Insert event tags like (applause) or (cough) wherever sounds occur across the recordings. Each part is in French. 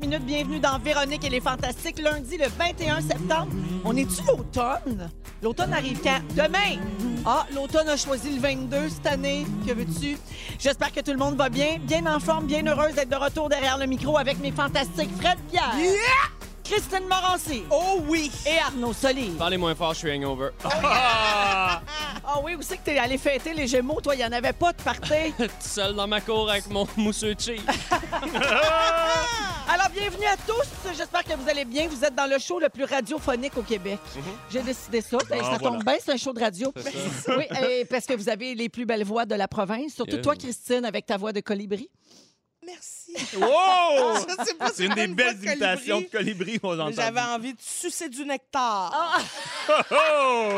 minutes. Bienvenue dans Véronique et les Fantastiques. Lundi, le 21 septembre. On est-tu l'automne? L'automne arrive quand? Demain! Ah, l'automne a choisi le 22 cette année. Que veux-tu? J'espère que tout le monde va bien, bien en forme, bien heureuse d'être de retour derrière le micro avec mes fantastiques Fred Pierre. Yeah! Christine Morancy Oh oui! et Arnaud Soli. Parlez moins fort, je suis hangover. (laughs) Ah oui, où c'est que t'es allé fêter les Gémeaux? Toi, il n'y en avait pas de party. (laughs) Tout seul dans ma cour avec mon mousseux cheese. (laughs) Alors, bienvenue à tous. J'espère que vous allez bien. Vous êtes dans le show le plus radiophonique au Québec. J'ai décidé ça. Ben, ça tombe bien, c'est un show de radio. Oui, et parce que vous avez les plus belles voix de la province. Surtout Yeah. toi, Christine, avec ta voix de colibri. Merci. Wow! Pas C'est une des belles de imitations de colibri, mais entend. J'avais envie de sucer du nectar. Oh!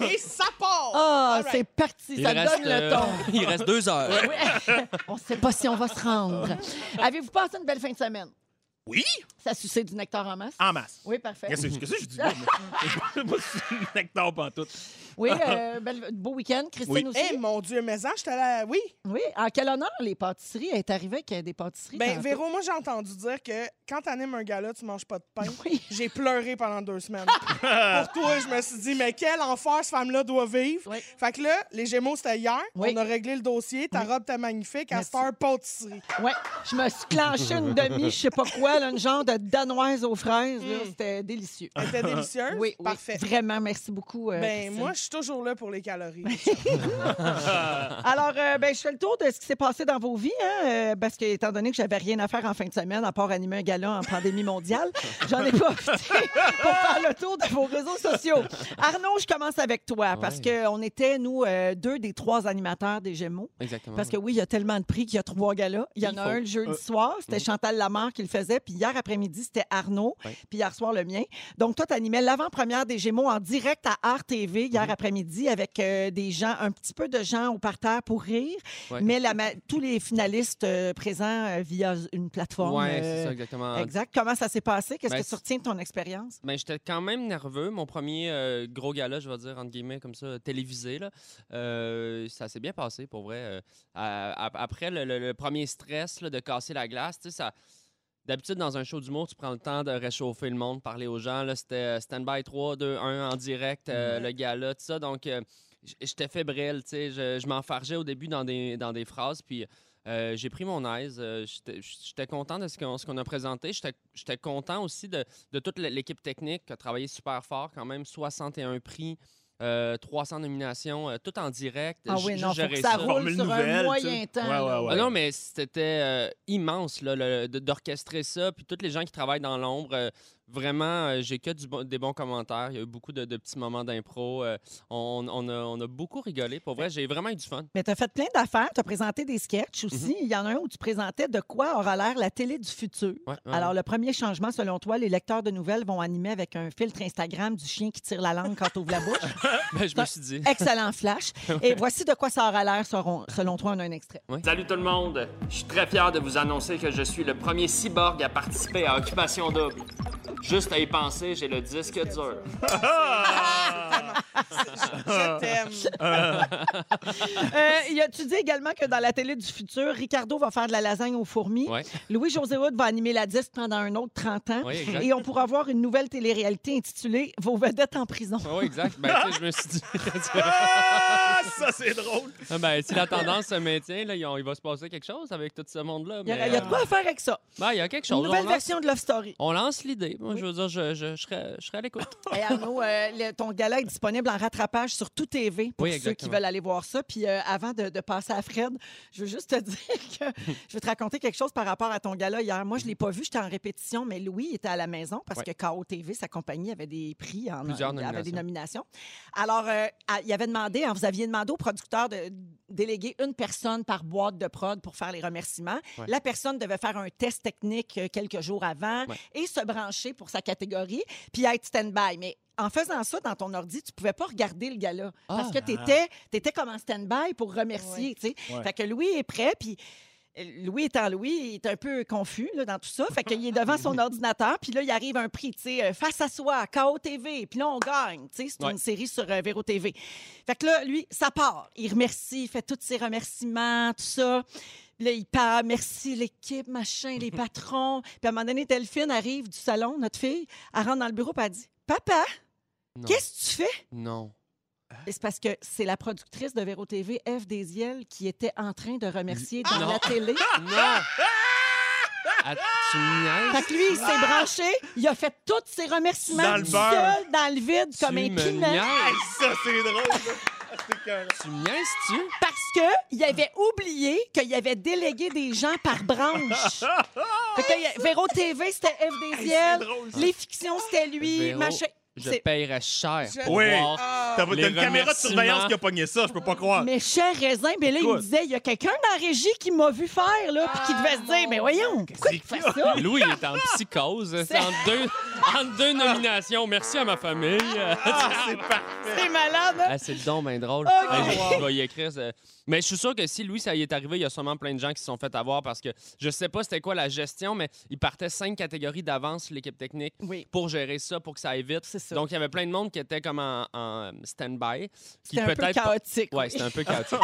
Et ça part! Ah, right. c'est parti. Ça reste, donne le euh, ton. il reste deux heures. Oui. (laughs) On ne sait pas si on va se rendre. Avez-vous passé une belle fin de semaine? Oui? Ça suçait du nectar en masse? En masse. Oui, parfait. Qu'est-ce que c'est que je dis? (laughs) Moi, c'est un nectar pantoute. Oui, (laughs) euh, belle- beau week-end. Christine Oui. aussi? Eh, mon Dieu, mais j'étais allée... Oui. Oui. En quel honneur les pâtisseries? Elle est arrivée avec euh, des pâtisseries. Ben, tantôt. Véro, moi, j'ai entendu dire que quand t'animes un gala, tu manges pas de pain. Oui. (laughs) J'ai pleuré pendant deux semaines. (laughs) Pour toi, je me suis dit, mais quel enfer cette femme-là doit vivre. Oui. Fait que là, les Gémeaux, c'était hier. Oui. On a réglé le dossier. Ta robe était magnifique. À Merci. heure, pâtisserie. Ouais, je me suis clenché une demi, je sais pas quoi, là, une genre de danoise aux fraises. là. Mm. C'était délicieux. Elle était délicieuse? Oui, oui, Parfait. Vraiment, merci beaucoup. euh, Ben, Christine. moi, je suis toujours là pour les calories. (laughs) Alors, euh, ben, je fais le tour de ce qui s'est passé dans vos vies, hein, euh, parce que, étant donné que j'avais rien à faire en fin de semaine, à part animer un gala en pandémie mondiale, (laughs) j'en ai profité pour faire le tour de vos réseaux sociaux. Arnaud, je commence avec toi, parce Ouais. qu'on était, nous, euh, deux des trois animateurs des Gémeaux. Exactement. Parce que oui, il y a tellement de prix qu'il y a trois galas. Il y en Il a faut. un le jeudi Euh, soir, c'était Mhm. Chantal Lamarre qui le faisait, puis hier après-midi, c'était Arnaud, Ouais. puis hier soir, le mien. Donc, toi, tu animais l'avant-première des Gémeaux en direct à Art TV Mhm. hier après-midi avec euh, des gens, un petit peu de gens au parterre pour rire, Ouais. mais la tous les finalistes euh, présents euh, via une plateforme. Euh, c'est ça, exactement. Exact. Comment ça s'est passé? Qu'est-ce Ben, que tu retiens de ton expérience? Ben, j'étais quand même nerveux. Mon premier gros gala, je vais dire, entre guillemets, comme ça, télévisé. Là. Ça s'est bien passé, pour vrai. À- à- après le, le- le premier stress là, de casser la glace, tu sais, ça... D'habitude, dans un show d'humour, tu prends le temps de réchauffer le monde, parler aux gens. Là, c'était euh, stand-by 3, 2, 1 en direct, euh, le gala, tout ça. Donc, euh, j'étais fébrile, tu sais. Je, je m'enfargeais au début dans des, dans des phrases, puis euh, j'ai pris mon aise. J'étais content de ce qu'on ce qu'on a présenté. J'étais j'étais content aussi de, de toute l'équipe technique qui a travaillé super fort, quand même 61 prix. Euh, 300 nominations, euh, tout en direct. Ah oui, non, faut que ça roule sur nouvelle, un moyen temps. Ouais, là. ouais, ah non, mais c'était euh, immense là, le- de- d'orchestrer ça. Puis tous les gens qui travaillent dans l'ombre, euh, vraiment, euh, j'ai que du bon- des bons commentaires. Il y a eu beaucoup de, de petits moments d'impro. euh, on, on a, on a beaucoup rigolé. Pour vrai, j'ai vraiment eu du fun. Mais tu as fait plein d'affaires. Tu as présenté des sketchs aussi. Mhm. Il y en a un où tu présentais de quoi aura l'air la télé du futur. Ouais, ouais, Alors, ouais. le premier changement, selon toi, les lecteurs de nouvelles vont animer avec un filtre Instagram du chien qui tire la langue quand tu ouvres la bouche? (laughs) Ben, je me suis dit. Excellent flash. (laughs) Et voici de quoi ça aura l'air, selon, selon toi, en un extrait. Salut tout le monde! Je suis très fier de vous annoncer que je suis le premier cyborg à participer à Occupation Double. Juste à y penser, j'ai le disque dur. (laughs) Je t'aime. Euh, y a- tu dis également que dans la télé du futur, Ricardo va faire de la lasagne aux fourmis? Ouais. Louis-José Hood va animer la disque pendant un autre 30 ans. Oui, exact. Et on pourra voir une nouvelle télé-réalité intitulée Vos vedettes en prison. Oui, exact. Ben, tu sais, je me suis dit. (laughs) Ah, (laughs) ça, c'est drôle. Ah, ben, si la tendance se maintient, là, il il va se passer quelque chose avec tout ce monde-là. Il y, a, mais, il y a de euh, quoi à faire avec ça. ben, il y a quelque Une chose. nouvelle on lance, version de Love Story. on lance l'idée. Moi, je veux dire, je, je, je serais, je serais à l'écoute. (laughs) Hey, Arnaud, euh, le- ton gala est disponible en rattrapage sur tout TV pour Oui, ceux qui exactement. veulent aller voir ça. Puis euh, avant de, de passer à Fred, je veux juste te (laughs) dire que je vais te raconter quelque chose par rapport à ton gala hier. Moi, je l'ai pas vu, j'étais en répétition, mais Louis était à la maison parce Ouais. que KO TV, sa compagnie, avait des prix, en, Plusieurs avait des nominations. nominations. Alors, euh, à- il avait demandé, hein, vous aviez demandé au producteur de déléguer une personne par boîte de prod pour faire les remerciements. Ouais. La personne devait faire un test technique euh, quelques jours avant Ouais. et se brancher pour sa catégorie, puis être stand-by. Mais en faisant ça dans ton ordi, tu pouvais pas regarder le gala parce que Ah. tu étais, étais comme en stand-by pour remercier. tu sais. Ouais. Fait que Louis est prêt, puis Louis étant Louis, il est un peu confus là, dans tout ça. Fait qu'il est devant son (laughs) ordinateur, puis là, il arrive un prix, tu sais, euh, face à soi, KO TV, puis là, on gagne. Tu sais, c'est Ouais. une série sur euh, Véro TV. Fait que là, lui, ça part. Il remercie, il fait tous ses remerciements, tout ça. Puis Là, il part, merci l'équipe, machin, les (laughs) patrons. Puis à un moment donné, Delphine arrive du salon, notre fille, elle rentre dans le bureau, puis elle dit Papa, qu'est-ce que tu fais Non. C'est parce que c'est la productrice de Véro TV, Eve Desiel, qui était en train de remercier dans Non. la télé. (laughs) Non! Ah, tu? Fait que lui, il s'est branché, il a fait tous ses remerciements Dans le seul, dans le vide, Tu comme un niaises? ça, c'est drôle. Ah. Tu me niaises-tu? Parce qu'il avait oublié qu'il avait délégué des gens par branche. (laughs) fait que Véro TV, c'était Eve Desiel. drôle. Les fictions, c'était lui. Véro, Machin. Je paierais cher Je- pour Oui. voir. Ah, T'as Les une caméra de surveillance qui a pogné ça, je peux pas croire. Mais cher raisin, mais là, il me disait, il y a quelqu'un dans la régie qui m'a vu faire, là, puis qui devait se dire, mais voyons, pourquoi il fait ça? Louis il est en psychose. C'est entre deux, entre deux nominations. Merci à ma famille. Ah, c'est parfait. C'est malade, hein? Ah, c'est le don drôle. Ben, je, je vais y écrire. Mais je suis sûr que si Louis, ça y est arrivé, il y a sûrement plein de gens qui se sont fait avoir parce que je sais pas c'était quoi la gestion, mais il partait cinq catégories d'avance sur l'équipe technique Oui. pour gérer ça, pour que ça aille vite. Ça. Donc, il y avait plein de monde qui était comme en, en stand-by. C'était un peu chaotique. Ouais, oui. c'était un peu (laughs) chaotique.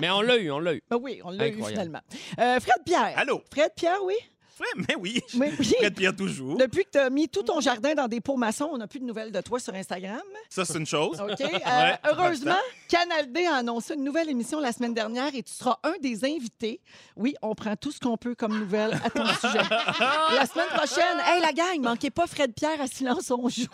mais on l'a eu, on l'a eu. Ben oui, on l'a eu finalement. Euh, Fred Pierre. Allô? Fred Pierre, oui? Ouais, mais oui. Oui, oui. Fred Pierre toujours. Depuis que tu as mis tout ton jardin dans des pots maçons, on n'a plus de nouvelles de toi sur Instagram. Ça, c'est une chose. OK? (laughs) Euh, Ouais, heureusement, Canal D a annoncé une nouvelle émission la semaine dernière et tu seras un des invités. Oui, on prend tout ce qu'on peut comme nouvelle à ton (laughs) sujet. La semaine prochaine, hey la gang, manquez pas Fred Pierre à Silence on joue.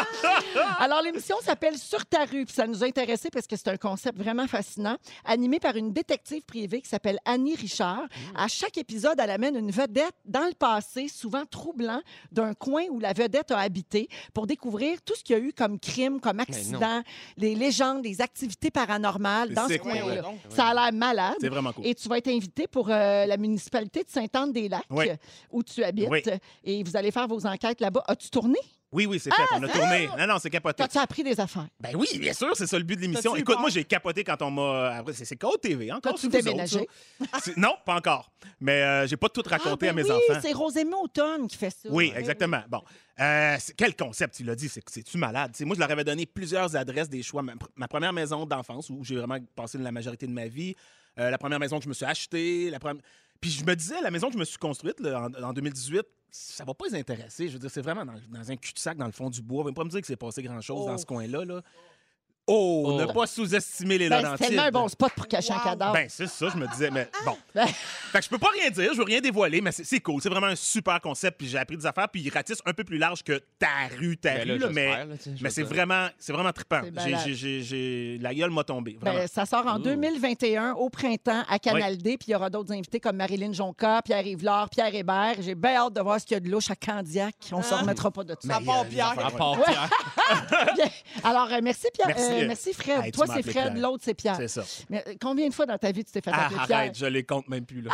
(laughs) Alors l'émission s'appelle Sur ta rue, puis ça nous a intéressé parce que c'est un concept vraiment fascinant, animé par une détective privée qui s'appelle Annie Richard. À chaque épisode, elle amène une vedette dans le passé, souvent troublant, d'un coin où la vedette a habité pour découvrir tout ce qu'il y a eu comme crime, comme accident, les légendes, les activités paranormales dans ce coin-là. Ça a l'air malade. C'est vraiment cool. Et tu vas être invité pour euh, la municipalité de Sainte-Anne-des-Lacs, Oui. où tu habites. Oui. Et vous allez faire vos enquêtes là-bas. As-tu tourné? Oui, oui, c'est fait. on a tourné. Non, non, c'est capoté. As-tu appris des affaires? Ben oui, bien sûr, c'est ça le but de l'émission. T'as-tu Écoute, moi, j'ai capoté quand on m'a. après, C'est Code TV, encore. T'as-tu autres, déménagé? Non, pas encore. Mais euh, j'ai pas tout raconté Ah, à ben mes oui, enfants. c'est Rosémie Automne qui fait ça. Oui, Ben exactement. Bon. Euh, quel concept, tu l'as dit, c'est c'est-tu malade? T'sais, moi, je leur avais donné plusieurs adresses, des choix. Ma, ma première maison d'enfance, où j'ai vraiment passé la majorité de ma vie. Euh, la première maison que je me suis achetée. La première... Puis je me disais, la maison que je me suis construite là, en, en 2018, ça va pas les intéresser. Je veux dire, c'est vraiment dans, dans un cul-de-sac, dans le fond du bois. Vous pas me dire que c'est passé grand-chose dans ce coin-là. Là. Oh, Oh. ne pas sous-estimer les Ben, c'est tellement un bon spot pour cacher un cadavre. Ben, c'est ça, je me disais, mais bon. (laughs) Ben- fait que je peux pas rien dire, je veux rien dévoiler, mais c'est cool. C'est vraiment un super concept, puis j'ai appris des affaires, puis il ratisse un peu plus large que ta rue, ta Ben rue, là, mais, là, c'est vraiment, c'est vraiment trippant. J'ai- La gueule m'a tombé. Ben, ça sort en 2021 au printemps à Canal D, puis il y aura d'autres invités comme Marilyn Jonca, Pierre Yvelard, Pierre Hébert. J'ai bien hâte de voir ce qu'il y a de louche à Candiac. On ne se remettra pas de ça. À part Pierre. À part Ouais. Pierre. (laughs) Bien. Alors, euh, merci Pierre. Merci. Euh, merci Fred. Hey, Toi, c'est Fred, Pierre. l'autre, c'est Pierre. c'est ça. Mais euh, combien de fois dans ta vie tu t'es fait Ah, appeler Pierre? arrête, je les compte même plus, là.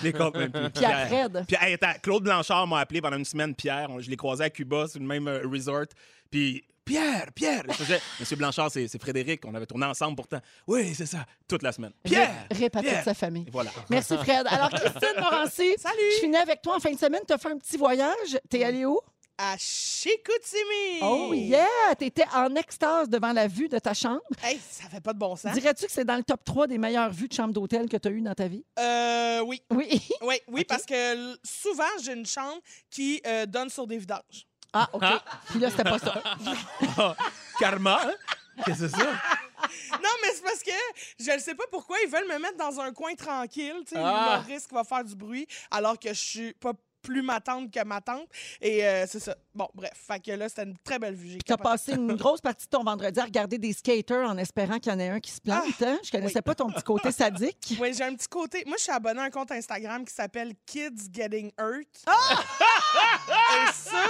Je les compte même plus. Pierre Fred. Puis, hey, attends, Claude Blanchard m'a appelé pendant une semaine, Pierre. Je l'ai croisé à Cuba, sur le même euh, resort. Puis, Pierre, Pierre. Faisais, (laughs) Monsieur Blanchard, c'est c'est Frédéric. On avait tourné ensemble pourtant. Oui, c'est ça, toute la semaine. Pierre! Ré- Répète Pierre. toute sa famille. Et voilà. Merci Fred. Alors, Christine Morancy, (laughs) Salut. je finis avec toi en fin de semaine. Tu as fait un petit voyage. T'es allé où? À Chicoutimi. Oh yeah! T'étais en extase devant la vue de ta chambre. Hey, ça fait pas de bon sens. Dirais-tu que c'est dans le top 3 des meilleures vues de chambre d'hôtel que tu as eues dans ta vie? Euh, oui. Oui. (laughs) Oui, oui parce que souvent, j'ai une chambre qui euh, donne sur des vidanges. Ah, OK. Puis là, c'était pas ça. (laughs) Karma, hein? Qu'est-ce que c'est ça? (laughs) Non, mais c'est parce que je ne sais pas pourquoi ils veulent me mettre dans un coin tranquille. Tu sais, Ah. le risque va faire du bruit, alors que je suis pas plus ma tante que ma tante. Et euh, c'est ça. Bon, bref. Fait que là, c'était une très belle vue. Tu as passé une (laughs) grosse partie de ton vendredi à regarder des skaters en espérant qu'il y en ait un qui se plante. hein? Je connaissais oui. pas ton petit côté sadique. Oui, j'ai un petit côté. Moi, je suis abonné à un compte Instagram qui s'appelle Kids Getting Hurt. Ah! Et ça,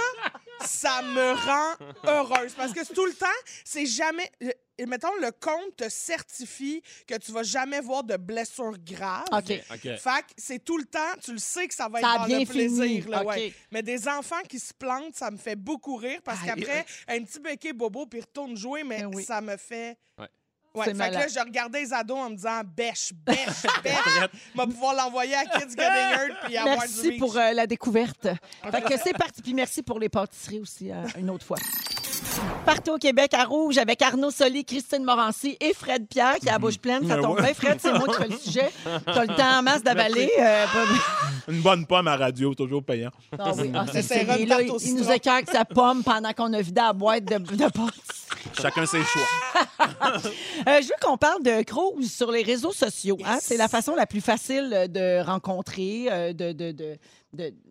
ça me rend heureuse. Parce que tout le temps, c'est jamais. Et mettons, le compte te certifie que tu vas jamais voir de blessures graves. OK. OK. Fait que c'est tout le temps, tu le sais que ça va être Ça a dans bien le plaisir. fini. là, OK. ouais. Mais des enfants qui se plantent, ça me fait beaucoup rire parce Aïe. qu'après, un petit béquet bobo puis retourne jouer, mais Ben oui. ça me fait. Ouais. Ouais, C'est fait que là, malade. je regardais les ados en me disant bêche, bêche, (laughs) bêche. Va pouvoir l'envoyer à Kids Getting Hurt puis avoir du Merci reach. pour euh, la découverte. Fait que c'est parti. Puis merci pour les pâtisseries aussi, euh, une autre fois. Partout au Québec, à Rouge, avec Arnaud Soli, Christine Morancy et Fred Pierre, qui a la bouche pleine. Ça tombe bien. Fred, c'est moi qui fais le sujet. T'as le temps en masse d'avaler. euh, (laughs) Une bonne pomme à radio, toujours payant. Ah oui, ah, c'est ça. là, il, nous avec sa pomme pendant qu'on a vidé la boîte de, de. Chacun ses choix. (laughs) Euh, je veux qu'on parle de cruise sur les réseaux sociaux. hein. C'est la façon la plus facile de rencontrer, euh, de... de, de, de-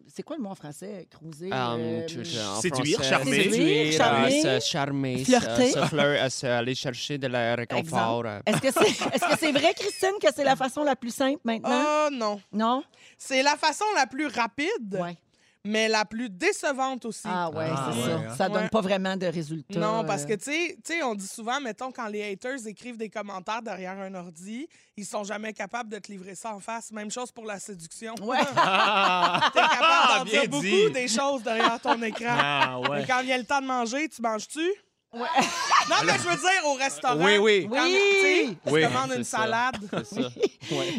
c'est quoi le mot en français, cruiser? Um, euh, tu- tu- en séduire, français, charmer. séduire, Charmer, euh, se charmer, flirter. se, se fleur- euh, se aller chercher de la réconfort. euh. Est-ce que c'est vrai, Christine, que c'est la façon la plus simple maintenant? Oh non. Non? C'est la façon la plus rapide, Ouais. Mais la plus décevante aussi. Ah ouais, Ah, c'est ouais, ça. hein. Ça donne Ouais. pas vraiment de résultats. Non, parce que, euh, tu sais- tu sais, on dit souvent, mettons, quand les haters écrivent des commentaires derrière un ordi, ils sont jamais capables de te livrer ça en face. Même chose pour la séduction. Ouais. (laughs) T'es capable d'en bien dire beaucoup dit. des choses derrière ton écran. Ah, Mais ouais. quand vient le temps de manger, tu manges-tu? Non, mais je veux dire, au restaurant. Oui, oui. Quand, Oui. tu Oui. commandes une ça. salade. Ça.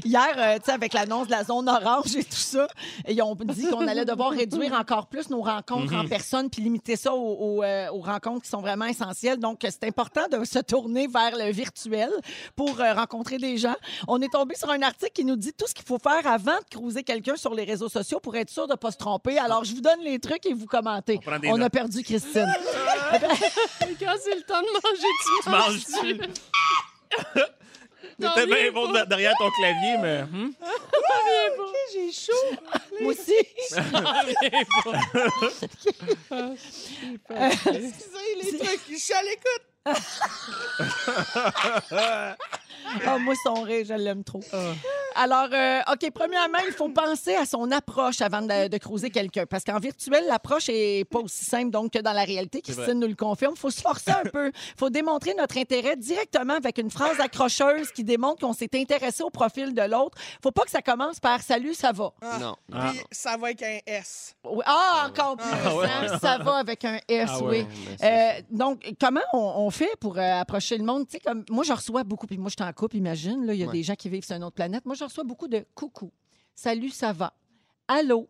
Hier, euh, tu sais, avec l'annonce de la zone orange et tout ça, ils ont dit qu'on allait devoir (laughs) réduire encore plus nos rencontres Mhm. en personne puis limiter ça aux, aux, euh, aux rencontres qui sont vraiment essentielles. Donc, c'est important de se tourner vers le virtuel pour euh, rencontrer des gens. On est tombé sur un article qui nous dit tout ce qu'il faut faire avant de cruiser quelqu'un sur les réseaux sociaux pour être sûr de ne pas se tromper. Alors, je vous donne les trucs et vous commentez. On On a perdu Christine. (laughs) (laughs) Quand c'est le temps de manger, tu Tu manges-tu? (laughs) T'étais bien bon de- derrière ton clavier, mais. hmm? (laughs) J'ai chaud. Moi aussi. Excusez les trucs, je suis à l'écoute. Ah, moi, son rire, je l'aime trop. Alors, euh, OK, premièrement, il faut penser à son approche avant de, de cruiser quelqu'un. Parce qu'en virtuel, l'approche est pas aussi simple donc, que dans la réalité. Christine nous le confirme. Il faut se forcer un peu. Il faut démontrer notre intérêt directement avec une phrase accrocheuse qui démontre qu'on s'est intéressé au profil de l'autre. faut pas que ça commence par « Salut, ça va Ah. Non. Ah. Puis ça va avec un S. Oui. Ah, encore plus. Ah ouais. hein, Ça va avec un S, Ah oui. ouais, Euh, donc, comment on, on fait pour euh, approcher le monde? Tu sais, comme, moi, je reçois beaucoup, puis moi, je suis en couple, imagine, là, il y a Ouais. des gens qui vivent sur une autre planète. Moi, je reçois beaucoup de coucou, salut, ça va, allô,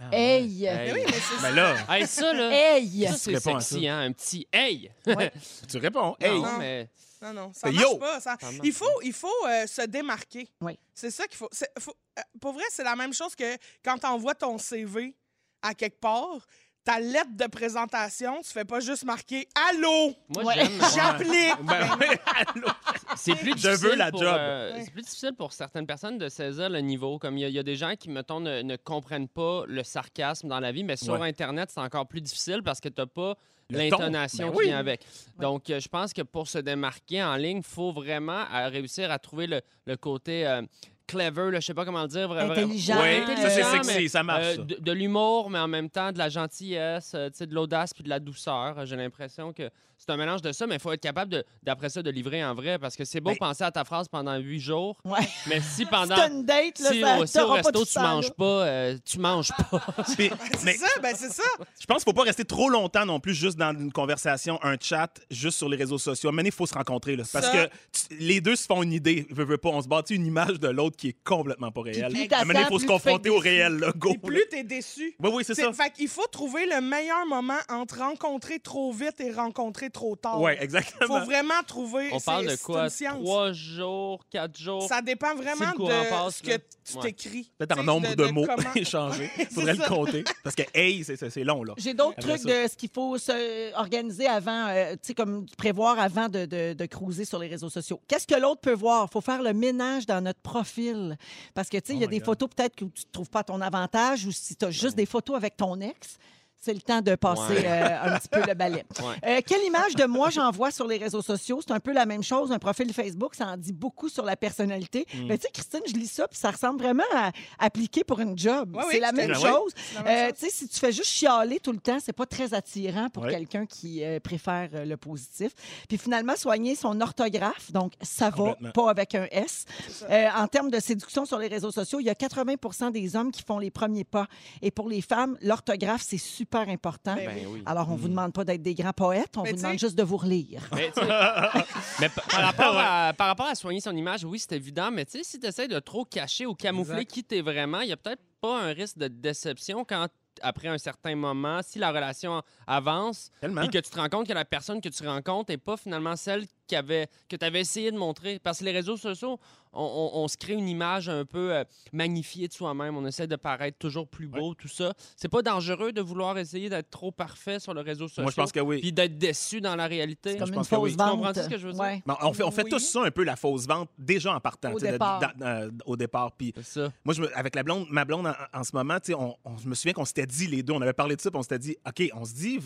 Ah, hey, Hey. Mais oui, mais c'est Ben là, Hey, ça, là, hey. ça, c'est sexy, hein? Un petit hey! (laughs) tu réponds. Hey! Non, mais Non, non, ça marche yo. pas. Ça... Ça marche Il faut, il faut euh, se démarquer. Oui. C'est ça qu'il faut. faut- euh, pour vrai, c'est la même chose que quand tu envoies ton CV à quelque part, ta lettre de présentation, tu fais pas juste marquer Allô, moi, Ouais. j'aime. (laughs) j'applique. Ben oui, (laughs) allô. C'est plus Je veux difficile la pour, job. euh, Ouais. C'est plus difficile pour certaines personnes de saisir le niveau. Comme il y, a- il y a des gens qui, mettons, ne, ne comprennent pas le sarcasme dans la vie, mais sur Ouais. Internet, c'est encore plus difficile parce que tu n'as pas Le ton. l'intonation Ben qui oui. vient avec. Donc, euh, je pense que pour se démarquer en ligne, il faut vraiment euh, réussir à trouver le, le côté euh, clever, là, je sais pas comment le dire. vra- vra- Intelligent. Oui, Intelligent, ça c'est mais, sexy, ça marche. euh, ça. de, de l'humour, mais en même temps de la gentillesse, euh, de l'audace puis de la douceur. J'ai l'impression que c'est un mélange de ça, mais il faut être capable, de- d'après ça, de livrer en vrai. Parce que c'est beau Ben- penser à ta phrase pendant huit jours, Ouais. mais si (laughs) Si pendant. t'as une date, là, Si, ça au, si au pas resto, tu ça, manges pas, euh, tu manges pas. (laughs) Puis- C'est mais ça, ben c'est ça. je pense qu'il faut pas rester trop longtemps non plus juste dans une conversation, un chat, juste sur les réseaux sociaux. Mais il faut se rencontrer. Là, parce Ça- que tu- les deux se font une idée. Veux, veux pas, on se bâtit une image de l'autre qui est complètement pas réelle. il faut se confronter au réel. Là, go. Et plus t'es déçu. Oui, oui, c'est C'est- ça. Fait qu'il faut trouver le meilleur moment entre rencontrer trop vite et rencontrer trop tard. Il exactement. faut vraiment trouver. On parle de quoi? Trois jours, quatre jours? Ça dépend vraiment de passe, ce que là. tu Ouais. t'écris. Peut-être en nombre de, mots comment- (laughs) échangés. (laughs) Il faudrait le ça. compter. Parce que hey, c'est- long, là. J'ai d'autres trucs ça. de ce qu'il faut se organiser avant, euh, tu sais, comme prévoir avant de, de, de cruiser sur les réseaux sociaux. Qu'est-ce que l'autre peut voir? Il faut faire le ménage dans notre profil. Parce que, tu sais, il y a Oh des God. photos peut-être que tu ne trouves pas à ton avantage ou si tu as juste des photos avec ton ex. C'est le temps de passer Ouais. euh, un petit peu le balai. (laughs) Ouais. Euh, quelle image de moi j'envoie sur les réseaux sociaux? C'est un peu la même chose. Un profil Facebook, ça en dit beaucoup sur la personnalité. Mm. Mais tu sais, Christine, je lis ça, puis ça ressemble vraiment à appliquer pour une job. Ouais, oui, c'est la même chose. Euh, chose. tu sais, si tu fais juste chialer tout le temps, c'est pas très attirant pour Ouais. quelqu'un qui euh, préfère euh, le positif. Puis finalement, soigner son orthographe, donc ça va, pas avec un S. Euh, en termes de séduction sur les réseaux sociaux, il y a 80% des hommes qui font les premiers pas. Et pour les femmes, l'orthographe, c'est super important. Ben oui. Alors, on vous demande pas d'être des grands poètes, on Mais vous demande juste de vous relire. (laughs) Mais, tu sais, (laughs) mais pa- par, rapport à, par rapport à soigner son image, oui, c'est évident, mais tu sais, si tu essaies de trop cacher ou camoufler Exact. qui t'es vraiment, il y a peut-être pas un risque de déception quand, après un certain moment, si la relation avance, Tellement. puis que tu te rends compte que la personne que tu rencontres n'est pas finalement celle que tu avais essayé de montrer. Parce que les réseaux sociaux, on, on- on se crée une image un peu euh, magnifiée de soi-même. On essaie de paraître toujours plus beau, tout ça. C'est pas dangereux de vouloir essayer d'être trop parfait sur le réseau social. Moi, je pense que oui. Puis d'être déçu dans la réalité. C'est comme je une pense que oui. Tu ce que je veux dire? Ouais. Mais on fait, on fait Oui. tous ça un peu, la fausse vente, déjà en partant. Au de- départ. dans- euh, au départ. Puis C'est ça. moi, je me- avec la blonde, ma blonde, en, en ce moment, tu sais, on, on- je me souviens qu'on s'était dit les deux, on avait parlé de ça, puis on s'était dit, OK, on se dit,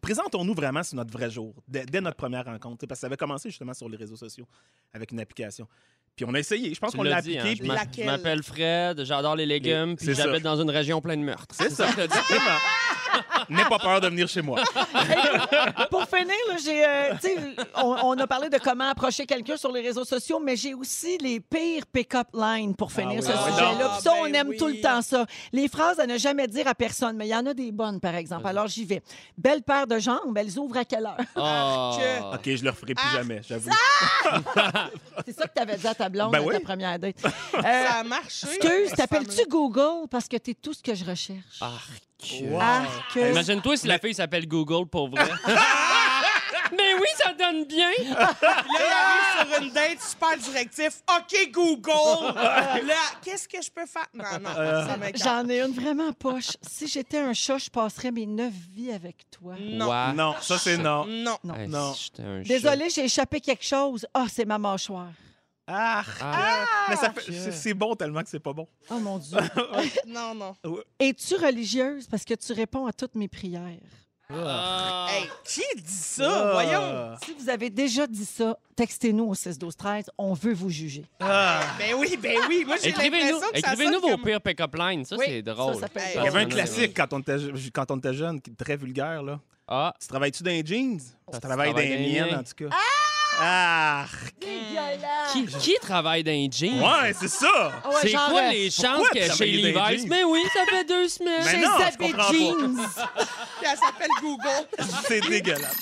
présentons-nous vraiment sur notre vrai jour, dès, dès notre première rencontre. Parce que ça avait commencé justement sur les réseaux sociaux avec une application. Puis on a essayé. Je pense qu'on l'a appliqué. hein, je puis- m'a- laquelle? je m'appelle Fred, j'adore les légumes, puis j'habite dans une région pleine de meurtres. C'est ça. (laughs) Exactement. N'aie pas peur de venir chez moi. (laughs) Pour finir, là, j'ai, euh, on, on a parlé de comment approcher quelqu'un sur les réseaux sociaux, mais j'ai aussi les pires pick-up lines pour finir oui. ce Ah oui. sujet-là. Ah, Puis ça, on ben aime oui. tout le temps ça. Les phrases à ne jamais dire à personne, mais il y en a des bonnes, par exemple. Alors, j'y vais. Belle paire de jambes, elles ouvrent à quelle heure? Oh. (laughs) que- OK, je le referai plus Ah. jamais, j'avoue. (laughs) C'est ça que tu avais dit à ta blonde Ben à ta première date. Ça Euh, a marché. excuse, ce t'appelles-tu Google parce que t'es tout ce que je recherche? Arc. Wow. Arc. Imagine-toi si la fille s'appelle Google pour vrai. (laughs) Mais oui, ça donne bien. Puis là, il arrive sur une date super directif. OK, Google. (laughs) là, qu'est-ce que je peux faire? Non, non, ça m'écoeure. J'en ai une vraiment poche. Si j'étais un chat, je passerais mes neuf vies avec toi. Non. Ouais. Non, ça, c'est non. Non. Non. Hey, Non. si j'étais un chat. Désolée, j'ai échappé quelque chose. Ah, c'est ma mâchoire. Ah, Ah. mais ça fait- c'est c'est bon tellement que c'est pas bon. Oh mon Dieu. (laughs) Non, non. Es-tu religieuse? Parce que tu réponds à toutes mes prières? Ah. Hey, qui dit ça? Voyons. Ah. Si vous avez déjà dit ça, textez-nous au 6 12 13 On veut vous juger. Ah. Ben oui, ben oui. Moi, j'ai Écrivez-nous l'impression que ça écrivez-nous vos comme... pires pick-up lines. Ça, Oui, c'est drôle. ça, ça Hey, Il y avait un classique quand on était, quand on était jeune, qui est très vulgaire. Là. Ah, Tu travailles-tu dans les jeans? Tu tu travailles dans les miennes, miens. en tout cas. Ah! Dégueulasse! qui, qui travaille dans les jeans? Ouais, c'est ça! Ah ouais, c'est genre, quoi euh, les chances pourquoi que chez travailler dans les Levi's? jeans? Mais oui, ça fait deux semaines. Mais Chez non, je comprends pas. Jeans. (laughs) Puis elle s'appelle Google. C'est dégueulasse.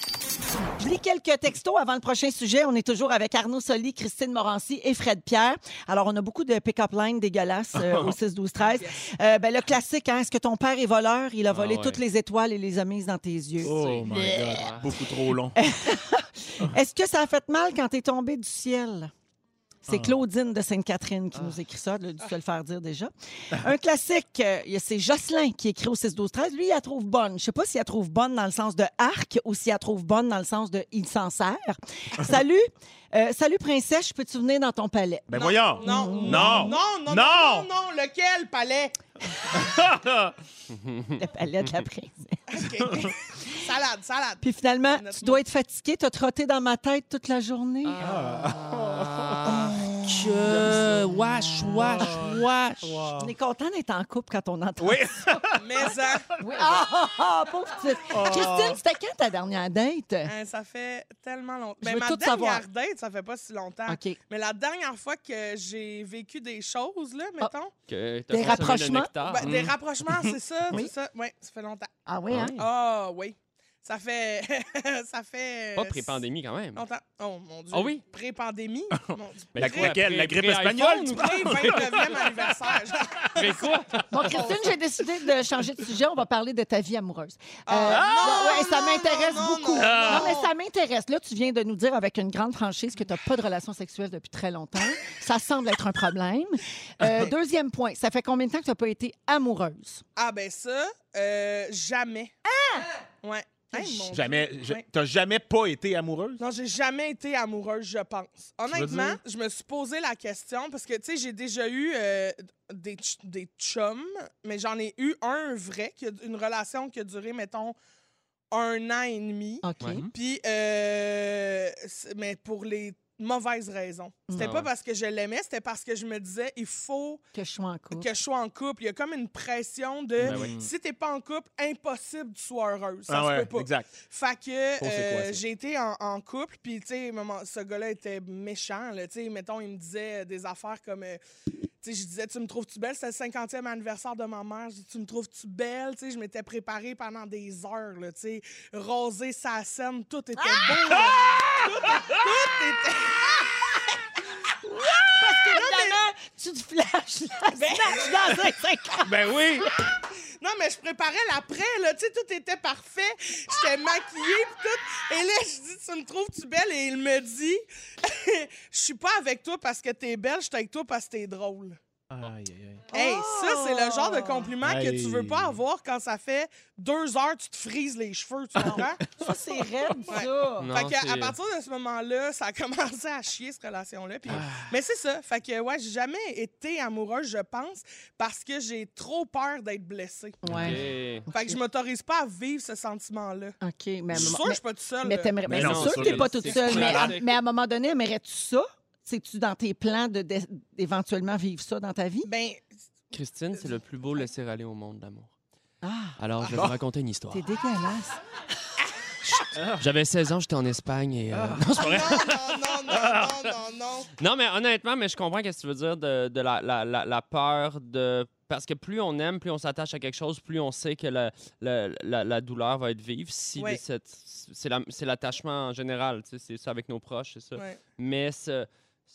Je lis quelques textos avant le prochain sujet. On est toujours avec Arnaud Soli, Christine Morancy et Fred Pierre. Alors, on a beaucoup de pick-up lines dégueulasses euh, (laughs) au 6, 12, 13. Euh, ben, le classique, hein, est-ce que ton père est voleur? Il a volé ouais. toutes les étoiles et les a mises dans tes yeux. Oh my God. Beaucoup trop long. (laughs) Est-ce que ça a fait mal quand t'es tombé du ciel? C'est Ah. Claudine de Sainte-Catherine qui nous écrit ça, elle a dû se le faire dire déjà. Un classique, euh, c'est Jocelyn qui écrit au 6-12-13. Lui, il la trouve bonne. Je sais pas s'il la trouve bonne dans le sens de arc ou s'il la trouve bonne dans le sens de il s'en sert. (laughs) salut, euh, salut princesse, peux-tu venir dans ton palais? Ben voyons. Non. Non. Non, non, non, Non. non, non. Lequel, palais? Le palais de la princesse. OK. (laughs) salade, salade. Puis finalement, tu dois être fatigué, t'as trotté dans ma tête toute la journée. Ah, que wesh, wesh, wesh. On est content d'être en couple quand on entend Oui. (laughs) Mais ça, Oui. Ah, ah, ah, pauvre petite. Christine, c'était quand ta dernière date? hein, ça fait tellement longtemps. Je Ben, veux ma tout dernière savoir. date, ça fait pas si longtemps. OK. Mais la dernière fois que j'ai vécu des choses, là, Ah. mettons, Que t'as Des consommé le rapprochements? nectar. ben, des Mm. rapprochements, c'est ça, Oui. c'est ça. Oui, ça fait longtemps. Ah oui, hein? Ah oui. Ça fait. (laughs) ça fait. Pas euh, pré-pandémie quand même. Longtemps. Oh mon Dieu. Ah oui? Pré-pandémie? (laughs) Mon Dieu. Mais La- quoi, laquelle? La grippe espagnole, ou tu quoi? Pré-29e anniversaire. Pré (laughs) quoi? Bon, Christine, j'ai décidé de changer de sujet. On va parler de ta vie amoureuse. Ah, ouais, non, ouais, ça m'intéresse beaucoup. non, Non, non. mais ça m'intéresse. Là, tu viens de nous dire avec une grande franchise que tu n'as pas de relation sexuelle depuis très longtemps. Ça semble être un problème. Euh, deuxième point, ça fait combien de temps que tu n'as pas été amoureuse? Ah, ben ça, euh, jamais. Ah! Ouais. Hey, mon Dieu. Jamais. je- Ouais. T'as jamais pas été amoureuse? Non, j'ai jamais été amoureuse, je pense. Honnêtement, dire? je me suis posé la question parce que, tu sais, j'ai déjà eu euh, des, ch- des chums, mais j'en ai eu un vrai, qui a une relation qui a duré, mettons, un an et demi. OK. Ouais. Puis, euh, c'est- mais pour les mauvaises raisons. C'était Ah pas parce que je l'aimais, c'était parce que je me disais, il faut Que je sois en couple. que je sois en couple. Il y a comme une pression de, Ben oui. si t'es pas en couple, impossible que tu sois heureuse. Ça ah se ouais, peut pas. exact. Fait que euh, ça? j'ai été en, en couple, puis tu sais, ce gars-là était méchant. Là, tu sais, mettons, il me disait des affaires comme. euh, je disais, tu me trouves-tu belle? C'était le 50e anniversaire de ma mère. Je dis, tu me trouves-tu belle? Tu sais, je m'étais préparée pendant des heures, là, tu sais, rasé sa scène, tout était beau. là. Tout, tout était. (laughs) Évidemment, tu te flashes la snatch dans un 50. Ben oui! Non, mais je préparais l'après, là. Tu sais, tout était parfait. J'étais maquillée, pis tout. Et là, je dis, tu me trouves-tu belle? Et il me dit, (laughs) je suis pas avec toi parce que t'es belle, je suis avec toi parce que t'es drôle. Aïe, aïe, aïe. Hey, ça, c'est le genre de compliment que tu veux pas avoir quand ça fait deux heures tu te frises les cheveux, tu comprends? (laughs) Ça, c'est raide, ça. Non, fait que, à partir de ce moment-là, ça a (laughs) commencé à chier, cette relation-là. Ah. Puis... Mais c'est ça. Fait que, ouais, j'ai jamais été amoureuse, je pense, parce que j'ai trop peur d'être blessée. Ouais. Fait que je m'autorise pas à vivre ce sentiment-là. OK. Mais, Je suis sûre que je suis pas toute seule. mais. Mais c'est sûr que t'es pas toute seule. Mais à, mais à un moment donné, aimerais-tu ça? C'est-tu dans tes plans d'éventuellement vivre ça dans ta vie? Ben, Christine, c'est le plus beau laisser-aller au monde, l'amour. Ah, Alors, je vais vous raconter une histoire. t'es dégueulasse. J'avais 16 ans, j'étais en Espagne et... euh, Non, c'est pas vrai. non, non, non, non, non, non. Non, mais honnêtement, mais je comprends ce que tu veux dire de, de la, la- la- la peur de... Parce que plus on aime, plus on s'attache à quelque chose, plus on sait que la, la- la- la douleur va être vive. Si Ouais. cette- c'est la- c'est l'attachement en général, tu sais, c'est ça avec nos proches, c'est ça. Ouais. Mais ce,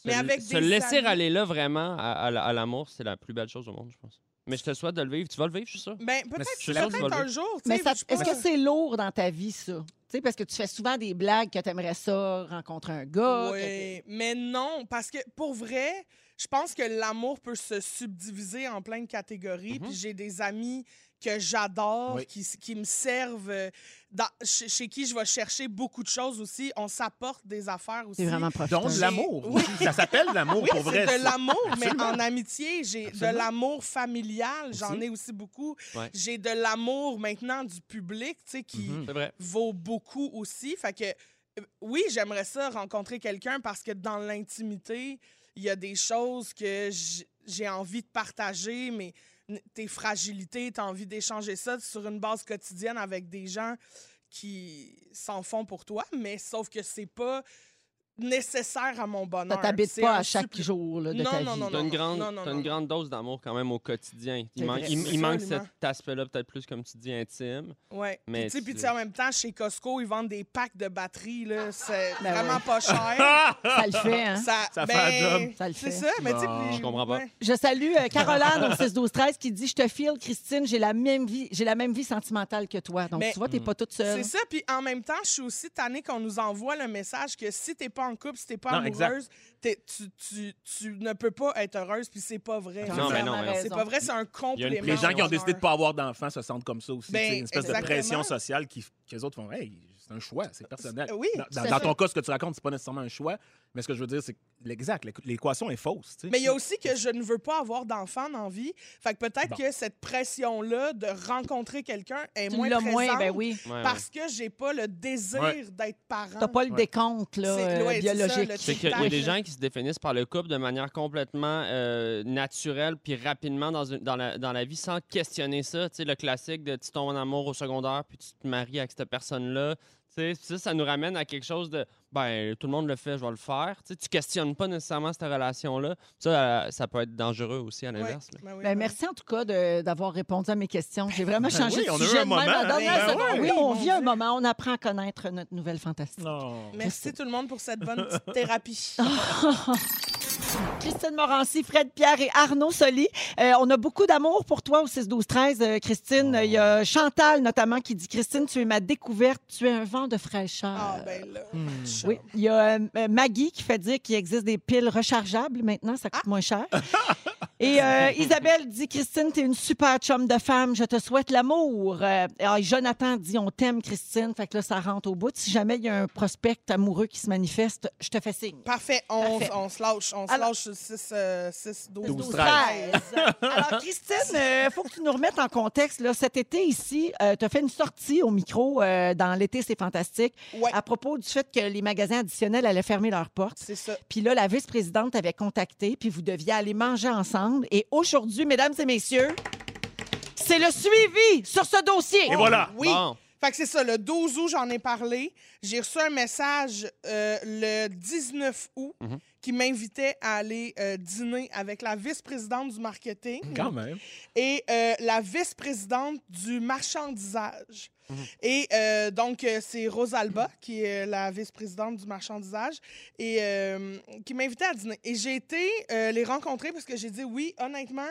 Mais avec se laisser amis- aller là vraiment à, à la- à l'amour, c'est la plus belle chose au monde, je pense. Mais je te souhaite de le vivre. Tu vas le vivre, je suis sûr. Ben, peut-être vas un le jour. Mais est-ce que c'est lourd dans ta vie, ça? Tu sais, parce que tu fais souvent des blagues que tu aimerais ça, rencontrer un gars. Oui, mais non, parce que pour vrai, je pense que l'amour peut se subdiviser en plein de catégories. Mhm. Puis j'ai des amis que j'adore, Oui. qui, qui me servent, euh, dans- chez, chez qui je vais chercher beaucoup de choses aussi. On s'apporte des affaires aussi. C'est vraiment profiteur. Donc, de l'amour. Oui. (laughs) Ça s'appelle l'amour, Oui, pour vrai. de l'amour, mais en amitié. J'ai de l'amour familial, j'en ai aussi beaucoup. Ouais. J'ai de l'amour maintenant du public, tu sais, qui Mhm. Vrai. vaut beaucoup aussi. Fait que euh, oui, j'aimerais ça rencontrer quelqu'un parce que dans l'intimité, il y a des choses que j'ai envie de partager, mais tes fragilités, tu as envie d'échanger ça sur une base quotidienne avec des gens qui s'en font pour toi, mais sauf que c'est pas nécessaire à mon Ça bonheur. t'habite C'est pas à chaque jour là, de Non, ta non, vie. non, T'as une, grande, non, non, t'as non. une grande dose d'amour quand même au quotidien. C'est Il manque, vrai. il, il manque Absolument. cet aspect-là peut-être plus, comme tu dis, intime. Ouais. Mais Puis, tu puis tu sais, en même temps, chez Costco, ils vendent des packs de batteries. là. C'est Ben vraiment ouais. pas cher. (laughs) Ça le fait, hein? Ça, Ça fait ben, un job. Ça le C'est fait. ça, mais tu puis- Je comprends pas. Je salue euh, Caroline au 6 12 13 qui dit je te file Christine, j'ai la même vie, j'ai la même vie sentimentale que toi. Donc Mais- tu vois, t'es pas toute seule. C'est ça, puis en même temps, je suis aussi tannée qu'on nous envoie le message que si t'es pas en couple, si t'es pas Non, amoureuse, t'es- tu, tu, tu ne peux pas être heureuse, puis c'est pas vrai. Non, mais non. C'est pas vrai, c'est un complément. Les gens qui ont décidé de pas avoir d'enfants se sentent comme ça aussi. Ben, tu sais, une espèce exactement. de pression sociale qui, que les autres font Hey, c'est un choix, c'est personnel. Oui, Dans, dans- ton cas, ce que tu racontes, c'est pas nécessairement un choix, mais ce que je veux dire, c'est que l'exact, l'équ- l'équation est fausse. Mais il y a aussi que je ne veux pas avoir d'enfant dans la vie. Fait que peut-être Bon. que cette pression-là de rencontrer quelqu'un est Tu moins présente moins, ben oui. Parce que j'ai pas le désir Ouais. d'être parent. T'as pas le décompte là, C'est- euh, ouais, c'est ça, biologique. le C'est qu'il y a des gens qui se définissent par le couple de manière complètement euh, naturelle puis rapidement dans, une- dans, la, dans la vie sans questionner ça. Tu sais, le classique de tu tombes en amour au secondaire puis tu te maries avec cette personne-là. Ça, ça nous ramène à quelque chose de ben tout le monde le fait, je vais le faire. Tu tu questionnes pas nécessairement cette relation-là. Ça, euh, ça peut être dangereux aussi à Ouais. l'inverse. Ben oui, Ben, ben merci en tout cas de- d'avoir répondu à mes questions. J'ai vraiment Ben changé oui, de on a eu sujet un moment. dernière Ben oui, on vit un moment. On apprend à connaître notre nouvelle fantastique. Non. Merci tout le monde pour cette bonne petite thérapie. (laughs) Christine Morancy, Fred Pierre et Arnaud Soli. Euh, on a beaucoup d'amour pour toi au 6-12-13, euh, Christine. Il y a Chantal notamment qui dit Christine, tu es ma découverte, tu es un vent de fraîcheur. Ah, ben là. Oui, il y a euh, Maggie qui fait dire qu'il existe des piles rechargeables maintenant, ça coûte moins cher. (laughs) Et euh, (laughs) Isabelle dit Christine, tu es une super chum de femme, je te souhaite l'amour. Euh, ah, et Jonathan dit on t'aime, Christine. Fait que là, ça rentre au bout. Si jamais il y a un prospect amoureux qui se manifeste, je te fais signe. Parfait, on, Parfait. on se lâche. On se lâche sur 6, euh, 6 12, 12, 13. 13. Alors, Christine, il faut que tu nous remettes en contexte. Là, cet été ici, tu as fait une sortie au micro euh, dans L'été, c'est fantastique, Ouais, à propos du fait que les magasins additionnels allaient fermer leurs portes. c'est ça. Puis là, la vice-présidente avait contacté, puis vous deviez aller manger ensemble. Et aujourd'hui, mesdames et messieurs, c'est le suivi sur ce dossier. Et voilà. Oui. Bon. Fait que c'est ça, le 12 août, j'en ai parlé. J'ai reçu un message euh, le 19 août Mhm. qui m'invitait à aller euh, dîner avec la vice-présidente du marketing Quand même. et euh, la vice-présidente du marchandisage. Et euh, donc, euh, c'est Rosalba, qui est la vice-présidente du marchandisage, et euh, qui m'invitait à dîner. Et j'ai été euh, les rencontrer parce que j'ai dit oui, honnêtement,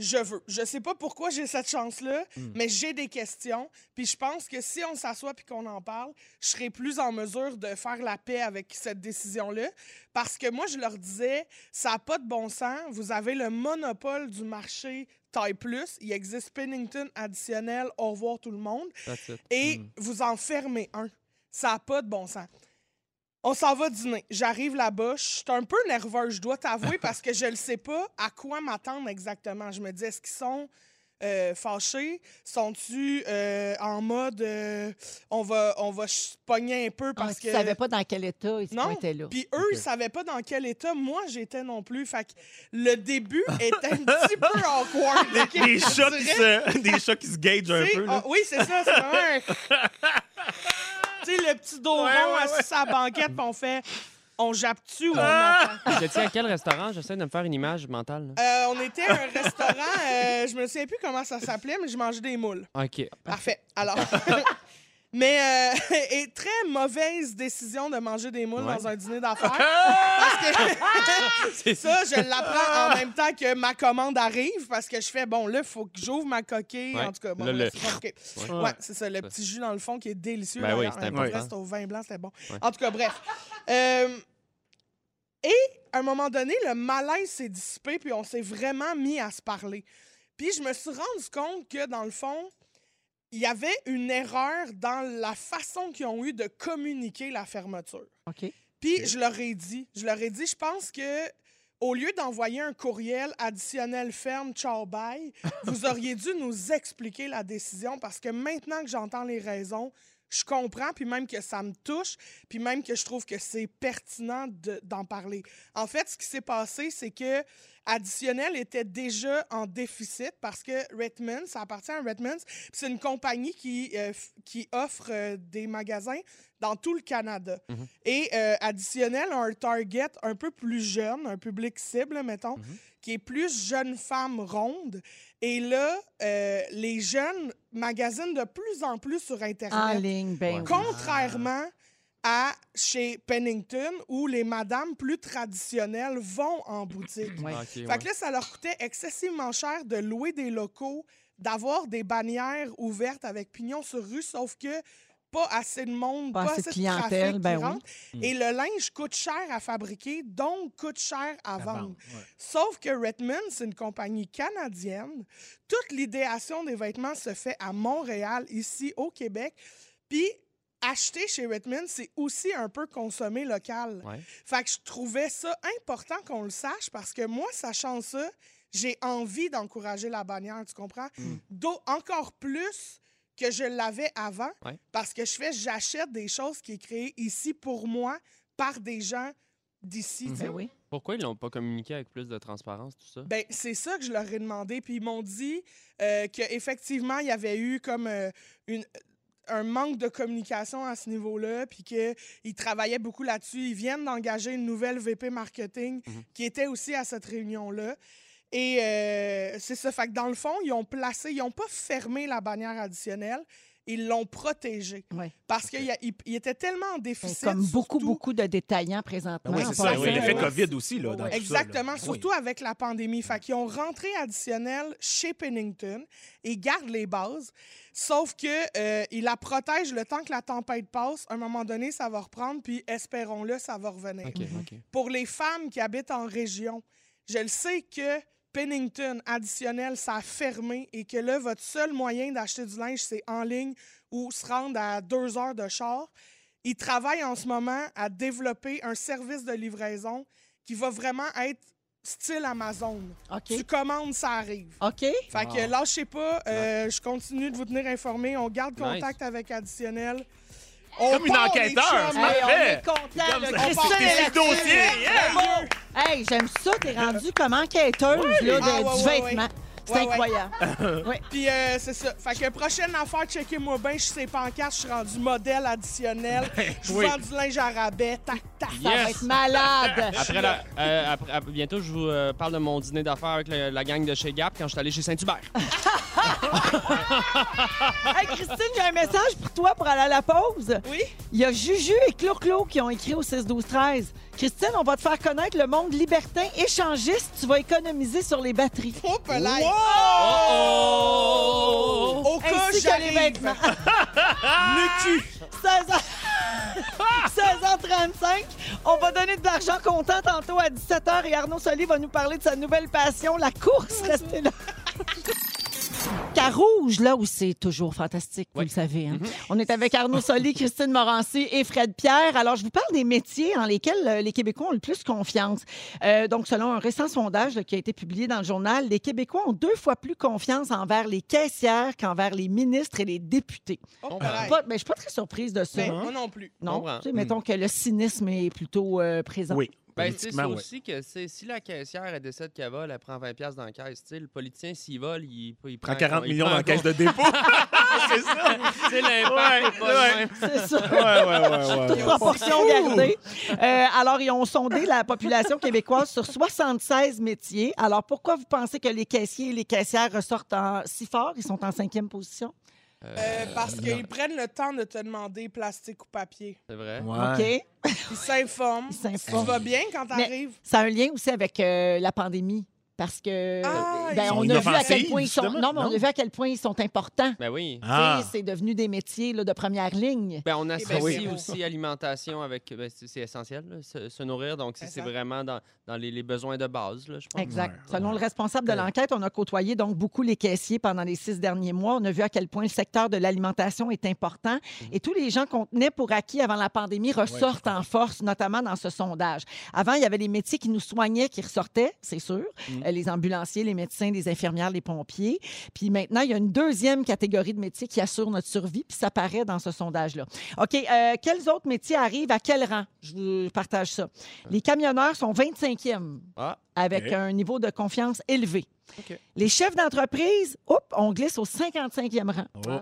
je veux. Je sais pas pourquoi j'ai cette chance-là, mais j'ai des questions. Puis je pense que si on s'assoit puis qu'on en parle, je serai plus en mesure de faire la paix avec cette décision-là. Parce que moi, je leur disais, ça n'a pas de bon sens. Vous avez le monopole du marché taille plus. Il existe Pennington additionnel. Au revoir tout le monde. Et vous en fermez un. Ça n'a pas de bon sens. On s'en va dîner. J'arrive là-bas. Je suis un peu nerveuse, je dois t'avouer, (laughs) parce que je ne sais pas à quoi m'attendre exactement. Je me dis, est-ce qu'ils sont euh, fâchés? Sont-ils euh, en mode euh, on va, on va se pogner un peu Ah, parce tu que. savais pas dans quel état ils se Non. pointaient là. Puis eux, ils savaient pas dans quel état moi j'étais non plus. Fait que le début (laughs) était un petit peu awkward. ok? (laughs) Des chats, qui se, des chats qui se gagent un peu. Là. ah, oui, c'est ça. C'est vraiment un- (laughs) Tu sais, le petit dos Ouais, rond ouais, assis ouais. sur la banquette, puis on fait on jappe-tu ou on Ah! attend? Vous étiez à quel restaurant? J'essaie de me faire une image mentale. là. Euh, on était à un restaurant, euh, je me souviens plus comment ça s'appelait, mais je mangeais des moules. OK. Parfait. Alors. (laughs) Mais, euh, et très mauvaise décision de manger des moules Ouais. dans un dîner d'affaires. parce que (laughs) C'est ça, je l'apprends en même temps que ma commande arrive, parce que je fais, bon, là, il faut que j'ouvre ma coquille. Ouais. En tout cas, bon, Là, le- c'est compliqué. Ouais. Ouais, c'est ça, le petit jus dans le fond qui est délicieux. Ben oui, d'ailleurs. c'est Un important. reste au vin blanc, c'était bon. Ouais. En tout cas, bref. Euh, et à un moment donné, le malaise s'est dissipé, puis on s'est vraiment mis à se parler. Puis je me suis rendu compte que, dans le fond, il y avait une erreur dans la façon qu'ils ont eu de communiquer la fermeture. OK. Puis je leur ai dit, je leur ai dit, je pense que au lieu d'envoyer un courriel additionnel ferme, ciao, bye, (laughs) vous auriez dû nous expliquer la décision parce que maintenant que j'entends les raisons, je comprends, puis même que ça me touche, puis même que je trouve que c'est pertinent de- d'en parler. En fait, ce qui s'est passé, c'est que Additionnel était déjà en déficit parce que Redmond, ça appartient à Redmond, puis c'est une compagnie qui, euh, qui offre euh, des magasins dans tout le Canada. Et euh, Additionnel a un target un peu plus jeune, un public cible, mettons, qui est plus jeune femme ronde. Et là, euh, les jeunes magasinent de plus en plus sur Internet. En ligne, ben oui. Contrairement à chez Pennington, où les madames plus traditionnelles vont en boutique. Fait ouais. que là, ça leur coûtait excessivement cher de louer des locaux, d'avoir des bannières ouvertes avec pignon sur rue, sauf que pas assez de monde, Pas pas, assez de de clientèle, trafic ben oui. Et le linge coûte cher à fabriquer, donc coûte cher à, vendre. ouais. Sauf que Redmond, c'est une compagnie canadienne. Toute l'idéation des vêtements se fait à Montréal, ici au Québec. Puis acheter chez Redmond, c'est aussi un peu consommer local. Ouais. Fait que je trouvais ça important qu'on le sache parce que moi, sachant ça, j'ai envie d'encourager la bannière, tu comprends? D'au- encore plus que je l'avais avant Ouais. parce que je fais, j'achète des choses qui est créées ici pour moi par des gens d'ici. sais. Ben oui. Pourquoi ils l'ont pas communiqué avec plus de transparence, tout ça? Ben, c'est ça que je leur ai demandé. Puis ils m'ont dit euh, qu'effectivement, il y avait eu comme euh, une, un manque de communication à ce niveau-là, puis qu'ils travaillaient beaucoup là-dessus. Ils viennent d'engager une nouvelle VP marketing Mhm. qui était aussi à cette réunion-là. Et euh, c'est ça. Fait que dans le fond, ils ont placé, ils n'ont pas fermé la bannière additionnelle, ils l'ont protégée. Ouais. Parce qu'il il était tellement en déficit. Comme beaucoup, surtout- beaucoup de détaillants présentement. Ben oui, c'est ça. Oui, l'effet. COVID aussi, là, dans tout ça, là. Exactement, Oui. surtout avec la pandémie. Fait qu'ils ont rentré additionnel chez Pennington et gardent les bases. Sauf que euh, ils la protègent le temps que la tempête passe. À un moment donné, ça va reprendre, puis espérons-le, ça va revenir. Pour les femmes qui habitent en région, je le sais que Pennington additionnel, ça a fermé et que là, votre seul moyen d'acheter du linge, c'est en ligne ou se rendre à deux heures de char. Ils travaillent en ce moment à développer un service de livraison qui va vraiment être style Amazon. Tu commandes, ça arrive. OK. Fait que lâchez pas, euh, je continue de vous tenir informé. On garde Nice. contact avec additionnel. On Comme une enquêteur, c'est Hey, on est content. Comme on est yeah! Hey, j'aime ça. T'es rendu comme enquêteuse là, de- Ah, ouais, du ouais, vêtement. C'est Ouais, ouais. incroyable. (laughs) Puis euh, c'est ça. Fait que prochaine affaire, checkez-moi bien, je suis pancartes, je suis rendu modèle additionnel. (laughs) Je Oui. vends du linge à rabais, tac, tac. Ça va être malade. (laughs) Après, la- euh, après- après- bientôt, je vous euh, parle de mon dîner d'affaires avec le- la gang de chez Gap quand je suis allé chez Saint-Hubert. Hey, Christine, j'ai un message pour toi pour aller à la pause. Oui? Il y a Juju et Clo-Clo qui ont écrit au 6-12-13. Christine, on va te faire connaître le monde libertin échangiste. Tu vas économiser sur les batteries. Oh, pelay. Oh! Au cas, Ainsi que les j'arrive. vêtements. (laughs) Le cul. 16h... (laughs) 16h35. On va donner de l'argent comptant tantôt à 17h et Arnaud Soli va nous parler de sa nouvelle passion, la course. Restez là. (laughs) Carouge, là où c'est toujours fantastique, vous Oui. le savez. hein. On est avec Arnaud Soli, Christine Morancy et Fred Pierre. Alors, je vous parle des métiers en lesquels euh, les Québécois ont le plus confiance. Euh, donc, selon un récent sondage là, qui a été publié dans le journal, les Québécois ont deux fois plus confiance envers les caissières qu'envers les ministres et les députés. Oh, Pas- pelay. mais je ne suis pas très surprise de ça. Mais moi non plus. Non, tu sais, mettons que le cynisme est plutôt euh, présent. Oui. Ben, c'est aussi que c'est- si la caissière elle décide qu'elle vole, elle prend 20$ piastres dans la caisse. Le politicien, s'il vole, il, il Prends 40 il millions prend dans la caisse de dépôt. (laughs) c'est ça. Sais, l'impact Ouais. C'est ça. Ouais, ouais, ouais, ouais. Toute ouais. proportion gardée. Euh, alors, ils ont sondé la population québécoise sur 76 métiers. Alors, pourquoi vous pensez que les caissiers et les caissières ressortent en- si fort? Ils sont en cinquième position. Euh, parce qu'ils prennent le temps de te demander plastique ou papier. C'est vrai. Ouais. OK? Ils s'informent. Ils Tu s'informent. vas bien quand t'arrives? Ça a un lien aussi avec euh, la pandémie. Parce que Ah, ben, ils on a vu à quel point ils sont. Non, mais on non? a vu à quel point ils sont importants. Ben oui. Ah. C'est devenu des métiers là, de première ligne. Ben, on ben, associe oui. aussi alimentation avec. ben, c'est c'est essentiel, là, se, se nourrir. Donc, c'est vraiment dans, dans les, les besoins de base, là, je pense. Exact. Ouais, Selon le responsable de l'enquête, on a côtoyé donc beaucoup les caissiers pendant les six derniers mois. On a vu à quel point le secteur de l'alimentation est important Mhm. et tous les gens qu'on tenait pour acquis avant la pandémie ressortent en force, notamment dans ce sondage. Avant, il y avait les métiers qui nous soignaient qui ressortaient, c'est sûr, Mhm. Euh, les ambulanciers, les médecins, les infirmières, les pompiers. Puis maintenant, il y a une deuxième catégorie de métiers qui assure notre survie, puis ça paraît dans ce sondage-là. OK, euh, quels autres métiers arrivent à quel rang? Je vous partage ça. Les camionneurs sont 25e Ah, avec un niveau de confiance élevé. OK. Les chefs d'entreprise, hop, on glisse au 55e rang. Oh.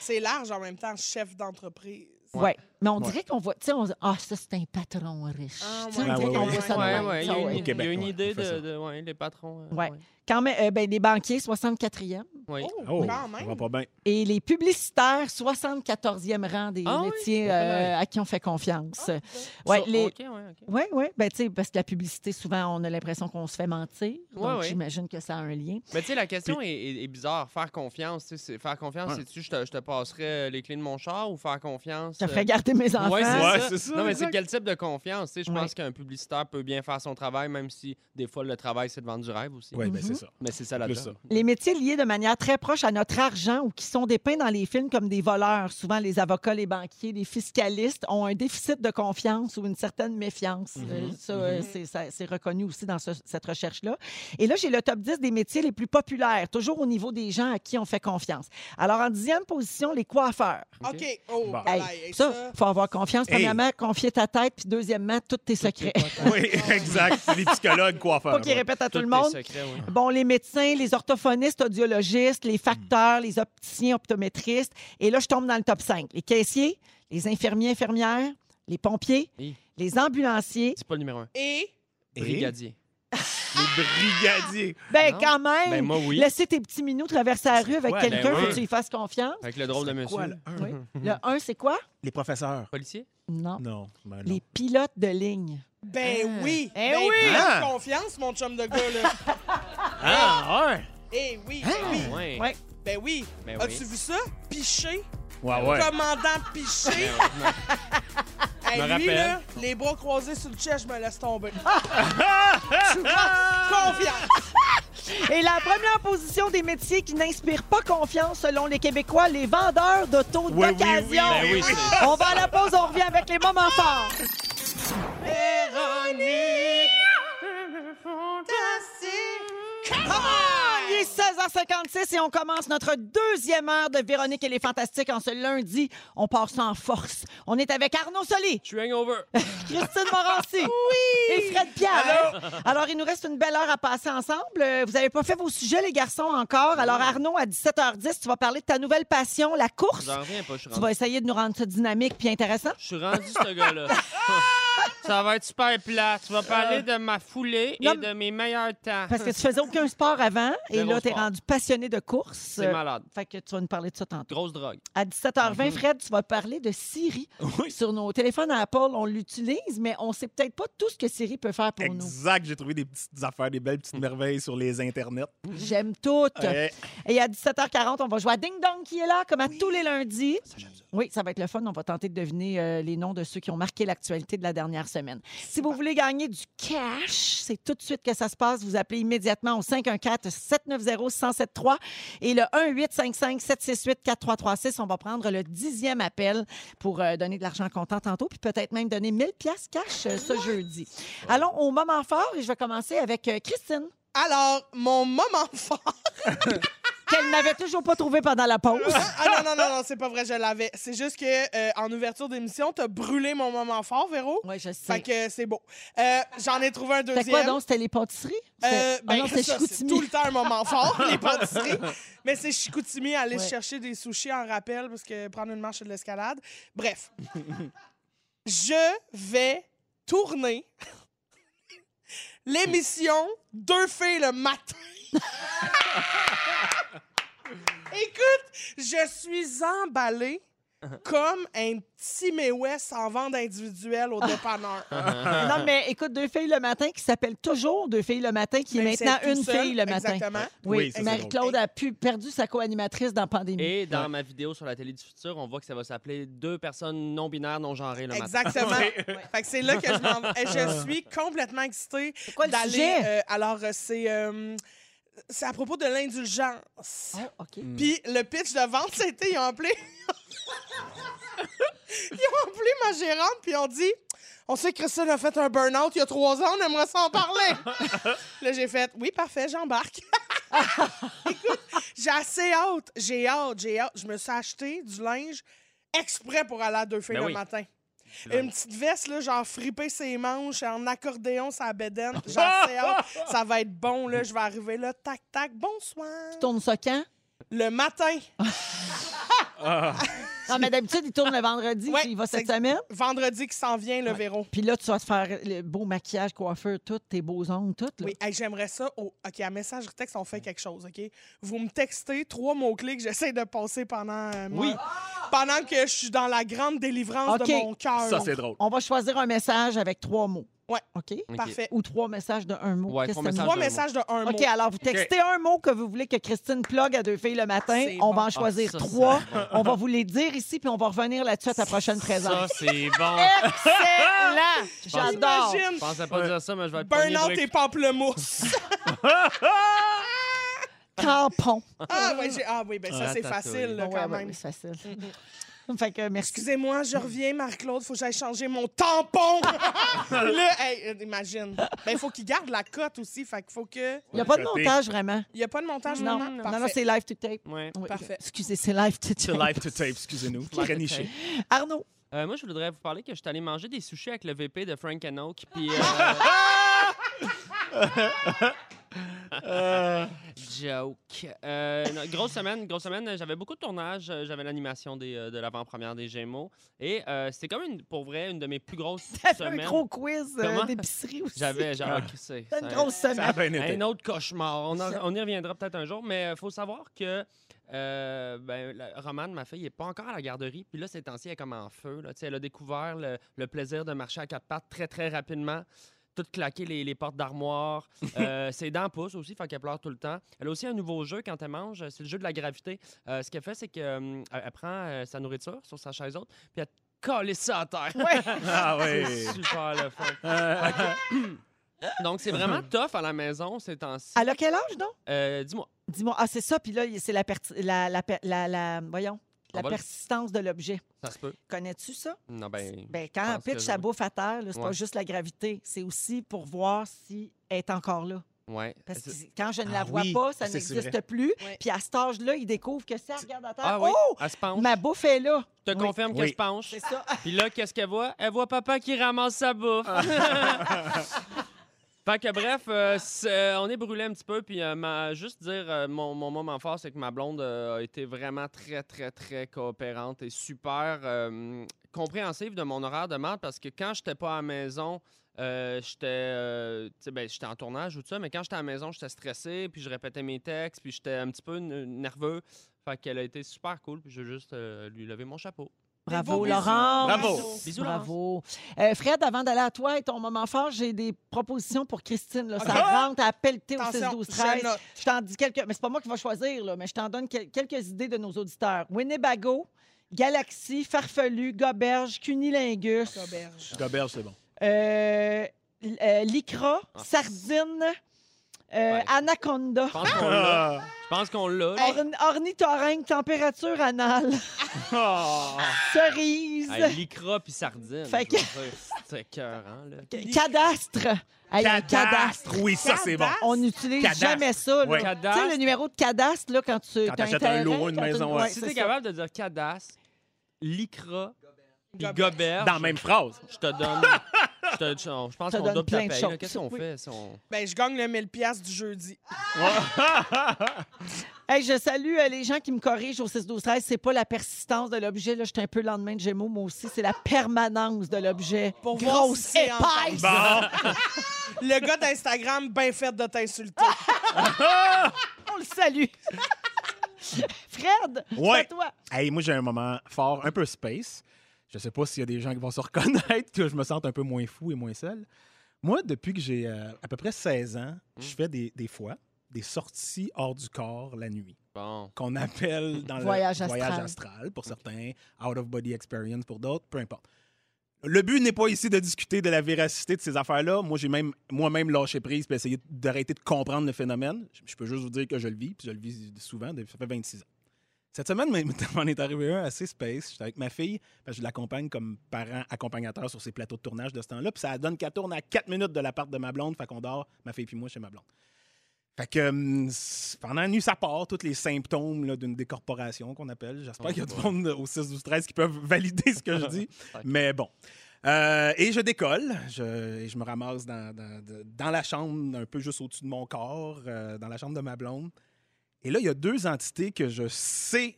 C'est large en même temps, chef d'entreprise. Oui. Ouais. Mais on dirait qu'on voit, tu sais, on dit, ah, ça, c'est un patron riche. Ah, Tu sais, on ouais, dirait qu'on voit ça de même. il y Ça, a une, ouais. Au il y a Québec, une ouais, idée on fait de, ça. de- ouais, les patrons. euh, Ouais. Quand même, euh, ben, les banquiers, 64e. Oui. Oh, Oh, quand ça même. va pas bien. Et les publicitaires, 74e rang des Ah oui? métiers Pas euh, mal. à qui on fait confiance. Ah, ouais, les... OK, ouais, OK. Oui, oui. Ben, tu sais, parce que la publicité, souvent, on a l'impression qu'on se fait mentir. Ouais, donc, ouais. j'imagine que ça a un lien. Mais tu sais, la question est, est- est bizarre. Faire confiance, tu sais, c'est- faire confiance, Ouais. c'est-tu je te, je te passerai euh, les clés de mon char ou faire confiance? Euh, garder mes enfants. Ouais, c'est Ouais, ça. Non, mais c'est quel type de confiance? Tu sais, Je Ouais. pense qu'un publicitaire peut bien faire son travail, même si des fois le travail, c'est de vendre du rêve aussi. Oui, ben Mhm. c'est ça. Mais c'est ça la. Les métiers liés de manière très proche à notre argent ou qui sont dépeints dans les films comme des voleurs, souvent les avocats, les banquiers, les fiscalistes, ont un déficit de confiance ou une certaine méfiance. Euh, ça, euh, c'est- ça- c'est reconnu aussi dans ce- cette recherche-là. Et là, j'ai le top 10 des métiers les plus populaires, toujours au niveau des gens à qui on fait confiance. Alors, en dixième position, les coiffeurs. OK. Oh. Hey, ça, faut avoir confiance. Hey. Premièrement, confier ta tête, puis deuxièmement, tous tes secrets. Oui, exact. C'est les psychologues, coiffeurs. Pas qu'ils répètent à tout le monde. secrets, oui. Bon, les médecins, les orthophonistes, audiologistes, les facteurs, les opticiens, optométristes. Et là, je tombe dans le top 5. Les caissiers, les infirmiers, infirmières, les pompiers, Oui. les ambulanciers. C'est pas le numéro un. Et Et Brigadier. Les brigadiers. (gasps) Ben, Non. quand même! Ben, moi, oui. Laisser tes petits minous traverser la rue avec quoi, quelqu'un, ben faut que tu y fasses confiance. Avec le drôle de monsieur. Quoi, le un? Oui. (laughs) Le 1, c'est quoi? Les professeurs. Policier? Non. Non. ben non. Les pilotes de ligne. ben oui. Eh ben, oui! Ah. confiance, mon chum de gars, là. (laughs) Ah, ouais. Eh oui, ben oui. Ouais. Ben oui. Ben oui. As-tu vu ça? Piché. Ouais, ouais. Commandant Piché. (laughs) Hey, me lui, rappelle. là, les bras croisés sur le chest, je me laisse tomber. (laughs) Confiance. (laughs) Et la première position des métiers qui n'inspirent pas confiance, selon les Québécois, les vendeurs d'auto Oui, d'occasion. oui, Ben oui, c'est- On va à la pause, on revient avec les moments forts. Come on! Il est 16h56 et on commence notre deuxième heure de Véronique et les Fantastiques en ce lundi. On part ça en force. On est avec Arnaud Soli, Je suis hangover. (laughs) Christine Morancy (laughs) et Fred Pierre. Alors, il nous reste une belle heure à passer ensemble. Euh, Vous n'avez pas fait vos sujets, les garçons, encore. Alors, Arnaud, à 17h10, tu vas parler de ta nouvelle passion, la course. J'en reviens pas. Je suis Tu rendu, vas essayer de nous rendre ça dynamique puis intéressant. je suis rendu ce gars-là. (laughs) Ça va être super plat. Tu vas parler de ma foulée Non, et de mes meilleurs temps. Parce que tu faisais aucun sport avant et Zéro là, tu es rendu passionné de course. C'est malade. Fait que tu vas nous parler de ça tantôt. Grosse drogue. À 17h20, Fred, tu vas parler de Siri. Sur nos téléphones Apple, on l'utilise, mais on sait peut-être pas tout ce que Siri peut faire pour nous. Exact. J'ai trouvé des petites affaires, des belles petites merveilles sur les internets. J'aime tout. Ouais. Et à 17h40, on va jouer à Ding Dong qui est là, comme à tous les lundis. Oui, ça va être le fun. On va tenter de deviner euh, les noms de ceux qui ont marqué l'actualité de la dernière semaine. Si vous voulez gagner du cash, c'est tout de suite que ça se passe. Vous appelez immédiatement au 514-790-1073 et le 1-855-768-4336. On va prendre le dixième appel pour euh, donner de l'argent comptant tantôt, puis peut-être même donner 1000 pièces cash euh, ce jeudi. Allons au moment fort et je vais commencer avec euh, Christine, Alors, mon moment fort. (laughs) qu'elle n'avait toujours pas trouvé pendant la pause. Ah non, non, non, non, c'est pas vrai, je l'avais. C'est juste que euh, en ouverture d'émission, t'as brûlé mon moment fort, Véro. Oui, je Fait sais. que c'est beau. Euh, J'en ai trouvé un deuxième. C'était quoi donc? C'était les pâtisseries? Euh, Ah ben, non, c'est tout le temps un moment fort, (laughs) les pâtisseries. Mais c'est Chicoutimi, aller Ouais. chercher des sushis en rappel parce que prendre une marche c'est de l'escalade. Bref. (laughs) Je vais tourner l'émission Deux filles le matin. (laughs) Écoute, je suis emballée (laughs) comme un petit West en vente individuelle au dépanneur. (laughs) Non, mais écoute, Deux filles le matin qui s'appelle toujours Deux filles le matin, qui est maintenant une seul, fille le matin. Exactement. Oui, Marie-Claude a pu, perdu sa co-animatrice dans la pandémie. Et dans ma vidéo sur la télé du futur, on voit que ça va s'appeler Deux personnes non binaires, non genrées le matin. Exactement. (laughs) Fait que c'est là que je m'en Je suis complètement excitée d'aller. euh, alors, euh, c'est. euh, c'est à propos de l'indulgence. Oh, OK. Puis le pitch de vente, c'était ils ont appelé. (laughs) ils ont appelé ma gérante, puis ils ont dit On sait que Christine a fait un burn-out il y a trois ans, on aimerait s'en parler. (laughs) là, j'ai fait Oui, parfait, j'embarque. (laughs) Écoute, j'ai assez hâte. J'ai hâte, j'ai hâte. Je me suis acheté du linge exprès pour aller à deux filles Ben le oui. matin. Une petite veste, là, genre friper ses manches, en accordéon, sa bédaine. (laughs) Assez hâte. Ça va être bon, là. Je vais arriver là, tac, tac, bonsoir. Tourne ça quand? Le matin. (laughs) Non, mais d'habitude, il tourne le vendredi, Ouais, puis il va cette c'est- semaine. Vendredi qui s'en vient, le Ouais. Véro. Puis là, tu vas te faire le beau maquillage, coiffeur, tout, tes beaux ongles, tout. Là. Oui, hey, j'aimerais ça. au- OK, à message texte, on fait quelque chose, OK? Vous me textez trois mots-clés que j'essaie de passer pendant, euh, moi- Oui. pendant que je suis dans la grande délivrance OK. de mon cœur. Ça, c'est drôle. On va choisir un message avec trois mots. Ouais. OK? OK. Parfait. Ou trois messages de un mot. Ouais, trois que ça nous- messages Trois d'un messages de un mot. OK, alors vous textez un mot que vous voulez que Christine plug à deux filles le matin. C'est On bon. va en choisir Ah, ça, trois. c'est bon. On va vous les dire ici, puis on va revenir là-dessus à ta prochaine Ça, présence. c'est bon. Excellent! J'adore! Je pensais pas dire ça, mais je vais être pogné Burn-out et pamplemousse. (laughs) Tampon. ah, ouais, j'ai- ah oui, ben ça, c'est Ratatouille. facile, là, Ouais, quand ouais, même. ouais, c'est facile. (laughs) fait que merci. Excusez-moi, je reviens, Marc-Claude. Faut que j'aille changer mon tampon. (laughs) là, hey, euh, imagine. Ben, il faut qu'il garde la cote aussi. Fait qu'il faut que. Il n'y a pas de montage vraiment. Il n'y a pas de montage, Non, non, non, c'est live to tape. Ouais. Oui, Parfait. Excusez, c'est live to C'est tape. live to tape, excusez-nous. Très niché. Arnaud, Euh, moi, je voudrais vous parler que je suis allé manger des sushis avec le VP de Frank and Oak. Puis. euh, (laughs) Joke. Euh, non, grosse semaine, grosse semaine. J'avais beaucoup de tournages. J'avais l'animation des, euh, de l'avant-première des Gémeaux. Et euh, c'était comme une, pour vrai, une de mes plus grosses (laughs) T'avais un semaines. gros quiz euh, Comment? d'épicerie aussi. J'avais, j'avais, Ah. c'est- C'était une ça- grosse Ça a semaine. bien été. un autre cauchemar. On, en- on y reviendra peut-être un jour, mais il faut savoir que euh, ben, la- Romane, ma fille, n'est pas encore à la garderie. Puis là, ces temps-ci, elle est comme en feu. Là. Tu sais, Elle a découvert le, le plaisir de marcher à quatre pattes très, très rapidement. Tout claquer les, les portes d'armoire. (laughs) Euh, ses dents poussent aussi, fait qu'elle pleure tout le temps. Elle a aussi un nouveau jeu quand elle mange, c'est le jeu de la gravité. Euh, ce qu'elle fait, c'est qu'elle elle prend euh, sa nourriture sur sa chaise haute, puis elle colle ça à terre. (laughs) (laughs) Ah oui. C'est super le fun. Euh, Donc, c'est vraiment tough à la maison ces temps-ci. Elle a quel âge, non? Euh, Dis-moi. Dis-moi. Ah, c'est ça. Puis là, c'est la, la, la, la- voyons, la le- persistance de l'objet. Ça se peut. Connais-tu ça? Non, ben. Ben, quand que pitch sa oui. bouffe à terre, c'est pas juste la gravité. C'est aussi pour voir si elle est encore là. Ouais. Parce que quand je ne la Ah vois oui, pas, ça n'existe plus. Ouais. Puis à cet âge-là, il découvre que si elle regarde à terre, Ah oui, oh! elle se penche. Ma bouffe est là. Je te Oui. confirme Oui. qu'elle se penche. C'est ça. Puis là, qu'est-ce qu'elle voit? Elle voit papa qui ramasse sa bouffe. (laughs) (laughs) fait que bref, euh, c'est- on est brûlé un petit peu. Puis euh, juste dire, euh, mon, moment fort, c'est que ma blonde euh, a été vraiment très, très, très coopérante et super euh, compréhensive de mon horaire de merde parce que quand j'étais pas à la maison, euh, j'étais euh, ben, en tournage ou tout ça, mais quand j'étais à la maison, j'étais stressé, puis je répétais mes textes, puis j'étais un petit peu nerveux. Fait qu'elle a été super cool, puis je veux juste euh, lui lever mon chapeau. Bravo. Laurent. Bravo. Bisous, Bravo. Euh, Fred, avant d'aller à toi et ton moment fort, j'ai des propositions pour Christine. Là. Ça Ah! rentre à pelleter au 6 Attention, 12 je 13 note. Je t'en dis quelques. Mais c'est pas moi qui va choisir, là, mais je t'en donne quel- quelques idées de nos auditeurs. Winnebago, Galaxy, Farfelu, Goberge, Cunilingus, Auberge. Goberge, c'est bon. euh, l- euh, Lycra, Ah. Sardine, euh, Ouais. Anaconda, Je pense qu'on l'a. Je pense qu'on l'a. là. orn- ornithorynque, température anale, Ah. cerise, Hey, Lycra puis sardine. Fait que- C'est écœurant, là. cadastre. Hey, un cadastre. Oui, ça, c'est bon. Cadastre? On n'utilise Cadastre. jamais ça. Ouais. Tu Cadastre. sais, le numéro de cadastre, là, quand tu Quand t'as t'achètes un lot, une maison, ouais. si t'es ça. capable de dire cadastre, lycra, puis goberge, Dans la même phrase. je te donne. (laughs) Je, te- je- je pense qu'on donne double ta plein de paye. là. choses. Qu'est-ce qu'on Oui. fait? si on- Ben, je gagne le 1000 pièces du jeudi. (laughs) Hey, je salue euh, les gens qui me corrigent au 6 12 13 C'est pas la persistance de l'objet. Là, j'étais un peu le lendemain de Gémeaux, moi aussi. C'est la permanence de l'objet. Pour voir Grosse si c'est épaisse. Bon. (laughs) Le gars d'Instagram, bien fait de t'insulter. (laughs) On le salue. Fred, c'est Ouais. toi. Hey, moi, j'ai un moment fort, un peu space. Je sais pas s'il y a des gens qui vont se reconnaître, (laughs) que je me sente un peu moins fou et moins seul. Moi, depuis que j'ai euh, à peu près 16 ans, je fais des, des fois des sorties hors du corps la nuit, Bon. qu'on appelle dans Voyage le astral. voyage astral pour certains, out of body experience pour d'autres, peu importe. Le but n'est pas ici de discuter de la véracité de ces affaires-là. Moi, j'ai même moi-même lâché prise et essayé d'arrêter de comprendre le phénomène. Je- peux juste vous dire que je le vis, puis je le vis souvent, depuis- ça fait 26 ans. Cette semaine, m'en (laughs) est arrivé un assez space. J'étais avec ma fille, parce que je l'accompagne comme parent accompagnateur sur ses plateaux de tournage de ce temps-là. Puis ça donne qu'elle tourne à 4 minutes de l'appart de ma blonde, fait qu'on dort, ma fille puis moi, chez ma blonde. Fait que hum, pendant la nuit, ça part, tous les symptômes d'une décorporation qu'on appelle. J'espère qu'il y a du monde au 6 12 13 qui peuvent (laughs) valider ce que je dis. (laughs) Mais bon. Euh, et je décolle. Je, et je me ramasse dans, dans- de- dans la chambre, un peu juste au-dessus de mon corps, euh, dans la chambre de ma blonde. Et là, il y a deux entités que je sais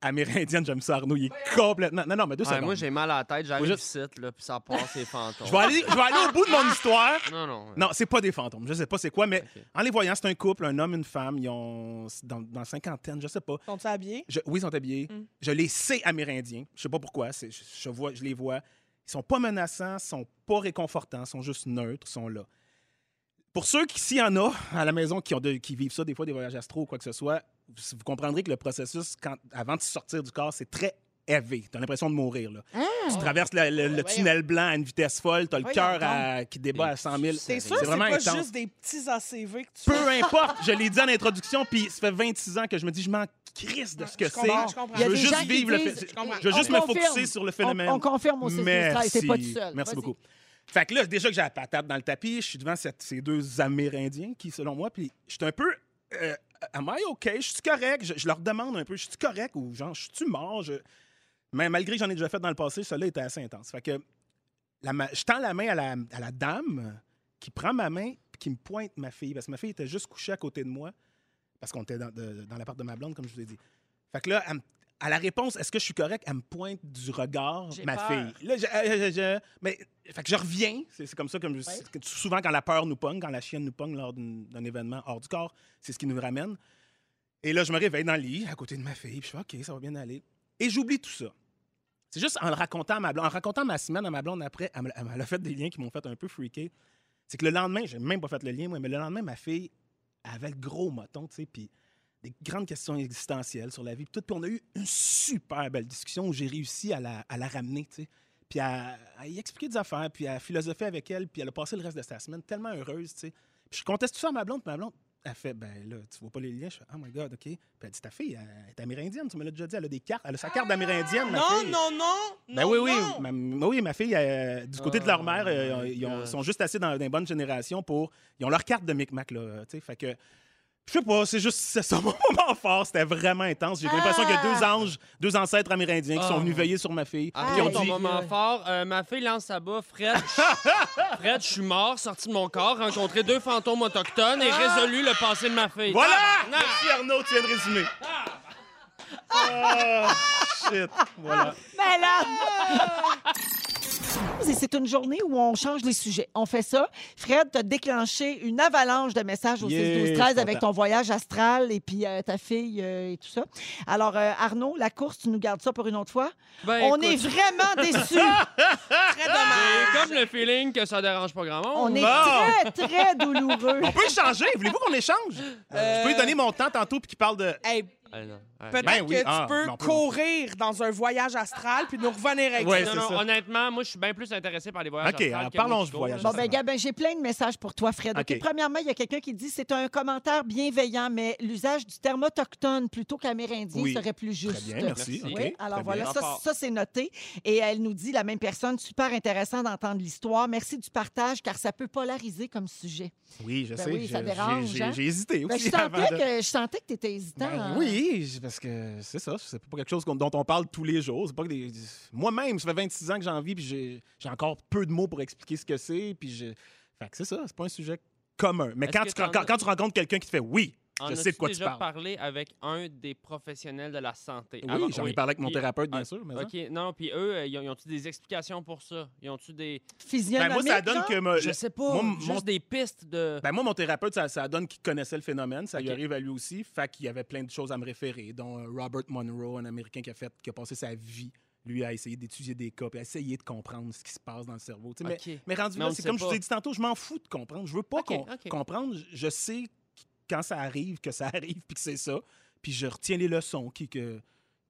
amérindiennes. J'aime ça, Arnaud. Il est complètement. Non, non, mais deux Ouais, secondes. moi, j'ai mal à la tête. J'arrive Faut ici, là, puis ça passe les fantômes. Je vais aller, je vais aller au bout de mon histoire. Non, non. Non, c'est pas des fantômes. Je sais pas c'est quoi, mais en les voyant, c'est un couple, un homme, une femme. Ils ont dans, dans la cinquantaine, je sais pas. Sont-ils habillés? Je- oui, ils sont habillés. Mm. Je les sais amérindiens. Je sais pas pourquoi. c'est- Je, je vois, je les vois. Ils sont pas menaçants, sont pas réconfortants, sont juste neutres, sont là. Pour ceux qui, s'il y en a à la maison qui, ont de- qui vivent ça, des fois des voyages astro ou quoi que ce soit, vous, comprendrez que le processus, quand, avant de sortir du corps, c'est très élevé. Tu as l'impression de mourir. Là. Tu traverses le, tunnel blanc à une vitesse folle, tu as le cœur qui débat à 100 000. T'es sûr c'est vraiment pas intense. juste des petits ACV que tu Peu (laughs) importe, je l'ai dit en introduction, puis ça fait 26 ans que je me dis, je m'en crisse de ce que c'est. je veux juste vivre le Je veux juste me focuser sur le phénomène. On, on confirme au 6 12 13 C'est pas tout seul. Merci beaucoup. Fait que là, déjà que j'ai la patate dans le tapis, je suis devant ces deux Amérindiens qui, selon moi, puis je suis un peu. Euh, am I OK? Je suis correct? Je, leur demande un peu, je suis correct ou genre, je suis mort? Je... Mais malgré que j'en ai déjà fait dans le passé, celui-là était assez intense. Fait que je tends la main à la, dame qui prend ma main puis qui me pointe ma fille. Parce que ma fille était juste couchée à côté de moi. Parce qu'on était dans, de- dans l'appart de ma blonde, comme je vous ai dit. Fait que là, à la réponse, est-ce que je suis correct? Elle me pointe du regard ma peur. fille. Là, je, euh, je- je- mais, fait que je reviens. C'est comme ça, comme souvent quand la peur nous pogne, quand la chienne nous pogne lors d'un événement hors du corps, c'est ce qui nous ramène. Et là, je me réveille dans le lit, à côté de ma fille, puis je fais OK, ça va bien aller. Et j'oublie tout ça. C'est juste en le racontant à ma blonde, en racontant ma semaine à ma blonde après, elle m'a fait des liens qui m'ont fait un peu freaker. C'est que le lendemain, j'ai même pas fait le lien, moi, mais le lendemain, ma fille avait le gros moton, tu sais, puis des grandes questions existentielles sur la vie, puis tout. Puis on a eu une super belle discussion où j'ai réussi à la, à la ramener, tu sais. Puis à, à y expliquer des affaires, puis à philosopher avec elle, puis elle a passé le reste de sa semaine tellement heureuse, tu sais. Puis je conteste tout ça à ma blonde, puis ma blonde, elle fait, ben là, tu vois pas les liens? Je fais, oh my God, OK. Puis elle dit, ta fille, elle est amérindienne, tu me l'as déjà dit, elle a des cartes, elle a sa carte d'amérindienne, ma Non, fille. non, non. Ben non, oui, oui. non. Ma, oui, ma fille, euh, du côté de leur Oh mère, euh, my ils ont- sont juste assez dans, dans les bonnes générations pour. Ils ont leur carte de Micmac, là. euh, tu sais, Fait que. Je sais pas, c'est juste c'est ça (laughs) mon moment fort. C'était vraiment intense. J'ai l'impression qu'il y a deux anges, deux ancêtres amérindiens qui sont Oh. venus veiller sur ma fille. Puis ils ont ton dit. moment fort, euh, ma fille lance sa bas. Fred, (laughs) je- Fred, je suis mort, sorti de mon corps, rencontré deux fantômes autochtones et résolu le passé de ma fille. Voilà! Ah. Merci Arnaud, tu viens de résumer. Ah, shit. Voilà. Et c'est une journée où on change les sujets. On fait ça. Fred, t'as déclenché une avalanche de messages au Yeah, 6 12 je suis 13 avec ton voyage astral et puis euh, ta fille euh, et tout ça. Alors, euh, Arnaud, la course, tu nous gardes ça pour une autre fois? Ben, on écoute, est vraiment (laughs) déçus. Très dommage. J'ai comme le feeling que ça dérange pas grand monde. On est Bon. très, très douloureux. On peut échanger. Voulez-vous qu'on échange? Je peux lui donner mon temps tantôt puis qu'il parle de. Hey, Ah, non. Ah. Peut-être Ben oui. que Ah, tu peux on peut- courir dans un voyage astral puis nous revenir avec Ouais, ça. non, c'est non, ça. honnêtement, moi, je suis bien plus intéressé par les voyages OK, astrales alors que parlons du voyage. Bon, ben, gars, ben, j'ai plein de messages pour toi, Fred. OK, OK. Premièrement, il y a quelqu'un qui dit c'est un commentaire bienveillant, mais l'usage du terme autochtone plutôt qu'amérindien Oui. serait plus Très juste. bien, merci. Merci. OK, Oui, alors très voilà, bien. ça, c'est noté. Et elle nous dit, la même personne, super intéressant d'entendre l'histoire. Merci du partage, car ça peut polariser comme sujet. Oui, je Ben sais. oui, ça dérange, j'ai- hein? Hésité Ben, aussi. je, sentais que, je sentais que tu étais hésitant. Hein? oui, j- parce que c'est ça, c'est pas quelque chose dont on parle tous les jours. C'est pas que des... Moi-même, ça fait 26 ans que j'en vis, puis j'ai encore peu de mots pour expliquer ce que c'est, puis je... Fait que c'est ça, c'est pas un sujet commun. Mais quand tu, quand tu rencontres quelqu'un qui te fait « oui », En je sais de quoi tu déjà parles. parlé avec un des professionnels de la santé? Oui, Avant- j'en ai parlé avec mon Puis- thérapeute, bien ah, sûr. Mais. OK, non, puis eux, euh, ils ont- ils ont-tu des explications pour ça? Ils ont-tu des... Ben, Physionomique, moi, ça donne que... me- Je sais pas, moi, juste mon- des pistes de... Ben, moi, mon thérapeute, ça, ça donne qu'il connaissait le phénomène. Ça lui arrive à lui aussi. Fait qu'il y avait plein de choses à me référer, dont euh, Robert Monroe, un Américain qui a, fait, qui a passé sa vie, lui, à essayer d'étudier des cas, puis à essayer de comprendre ce qui se passe dans le cerveau. Tu. Mais, mais rendu là, le c'est comme je vous ai dit tantôt, je m'en fous de comprendre. Je veux pas qu'on- comprendre. Je sais quand ça arrive, que ça (laughs) arrive, puis que c'est ça. Puis je retiens les leçons qui, que,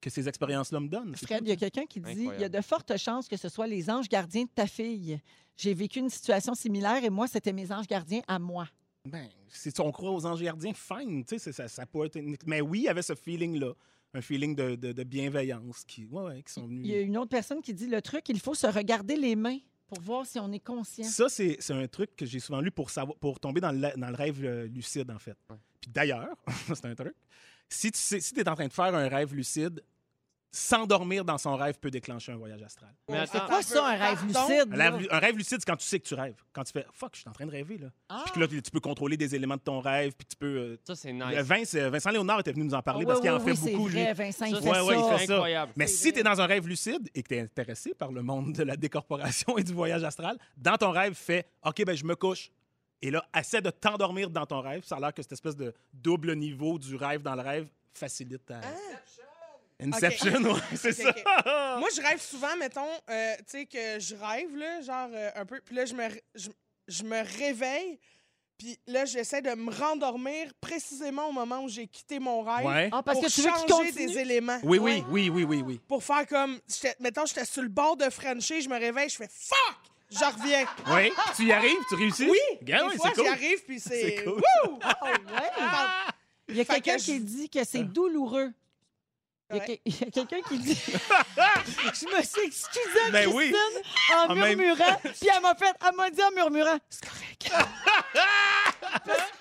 que ces expériences-là me donnent. Fred, il y a quelqu'un qui dit il y a de fortes chances que ce soit les anges gardiens de ta fille. J'ai vécu une situation similaire et moi, c'était mes anges gardiens à moi. Ben, si on croit aux anges gardiens, fine, tu sais, ça, ça peut être... une- Mais oui, il y avait ce feeling-là, un feeling de, de- de bienveillance qui, ouais, ouais, qui sont venus... Il y a une autre personne qui dit le truc, il faut se regarder les mains pour voir si on est conscient. Ça, c'est c'est un truc que j'ai souvent lu pour, savoir, pour tomber dans le, dans le rêve euh, lucide, en fait. Ouais. Puis d'ailleurs, (laughs) c'est un truc, si tu sais- si es en train de faire un rêve lucide, s'endormir dans son rêve peut déclencher un voyage astral. Mais C'est quoi ça, un rêve lucide? Un rêve, un rêve lucide, c'est quand tu sais que tu rêves. Quand tu fais « fuck, je suis en train de rêver », là. Ah! Puis que là, tu peux contrôler des éléments de ton rêve, puis tu peux... euh, ça, c'est nice. Vince- euh, Vincent Léonard était venu nous en parler Ah, parce oui, qu'il en fait c'est beaucoup, lui. vrai, Vincent, il Ça, fait ouais, ouais, il ça. fait ça. incroyable. Mais si tu es dans un rêve lucide et que tu es intéressé par le monde de la décorporation et du voyage astral, dans ton rêve, fais OK, ben je me couche. Et là, essaie de t'endormir dans ton rêve. Ça a l'air que cette espèce de double niveau du rêve dans le rêve facilite ta. Inception, ouais, (laughs) c'est Ah! Ça. Moi, je rêve souvent, mettons, euh, tu sais, que je rêve, là, genre euh, un peu. Puis là, je me, je, je me réveille. Puis là, j'essaie de me rendormir précisément au moment où j'ai quitté mon rêve. Ouais. Ah, parce pour que tu veux qu'il changer continue? des éléments. Oui, oui, oui, oui, oui, oui. Pour faire comme. j'étais- Mettons, j'étais sur le bord de Frenchie, je me réveille, je fais fuck! Je reviens. Oui, tu y arrives, tu réussis? Oui! Regarde, Des oui, fois, c'est cool. j'y arrive, puis c'est. C'est cool. Wouh! Ah, ouais. Il y a Fait quelqu'un que qui dit que c'est douloureux. Il y a, Ouais. que- il y a quelqu'un qui dit. (laughs) je me suis excusée, Ben Christine, oui. en En même- murmurant. (laughs) Puis elle m'a fait, elle m'a dit en murmurant, c'est correct. (laughs)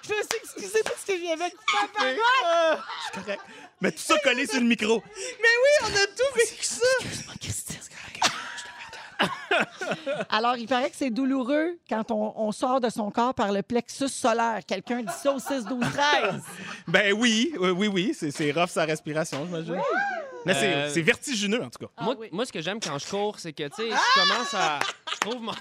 Je me suis excusée parce que j'y avais coupé. Ah, c'est correct. Mais tout ça collé sur le micro. Mais oui, on a tout vécu ça. Christine. (laughs) Alors, il paraît que c'est douloureux quand on, on sort de son corps par le plexus solaire. Quelqu'un dit ça au 6, 12, 13. Ben oui, oui, oui, oui. C'est, c'est rough sa respiration, j'imagine. Mais c'est, Euh, c'est vertigineux, en tout cas. Ah moi, oui. moi, ce que j'aime quand je cours, c'est que, tu sais, je commence à. Je trouve mon.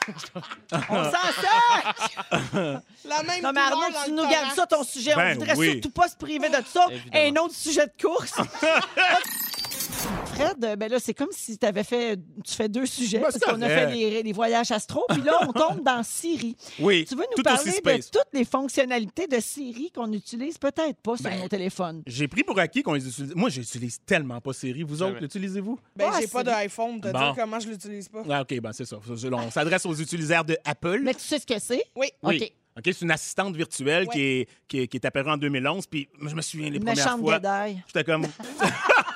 On s'en sort! (laughs) La même Non, mais Arnaud, tu nous gardes ça, ton sujet. Ben on voudrait oui. surtout pas se priver de ça. Évidemment. Un autre sujet de course. (laughs) Fred, euh, ben là, c'est comme si tu avais fait, tu fais deux sujets, Ben, parce qu'on a fait les, les voyages astro, puis là, on tombe dans Siri. (laughs) Oui, Tu veux nous tout parler de toutes les fonctionnalités de Siri qu'on utilise peut-être pas sur Ben, nos téléphones? J'ai pris pour acquis qu'on les utilise. Moi, j'utilise tellement pas Siri. Vous autres, l'utilisez-vous? Ben, Ah, j'ai pas d'iPhone, de Bon. dire comment je l'utilise pas. Ah, OK, ben c'est ça. On s'adresse aux utilisateurs de Apple. Mais tu sais ce que c'est? Oui. Oui. OK. OK, c'est une assistante virtuelle Ouais. qui, est, qui, est, qui est apparue en 2011. Puis je me souviens les Une premières méchante fois. J'étais comme. (laughs)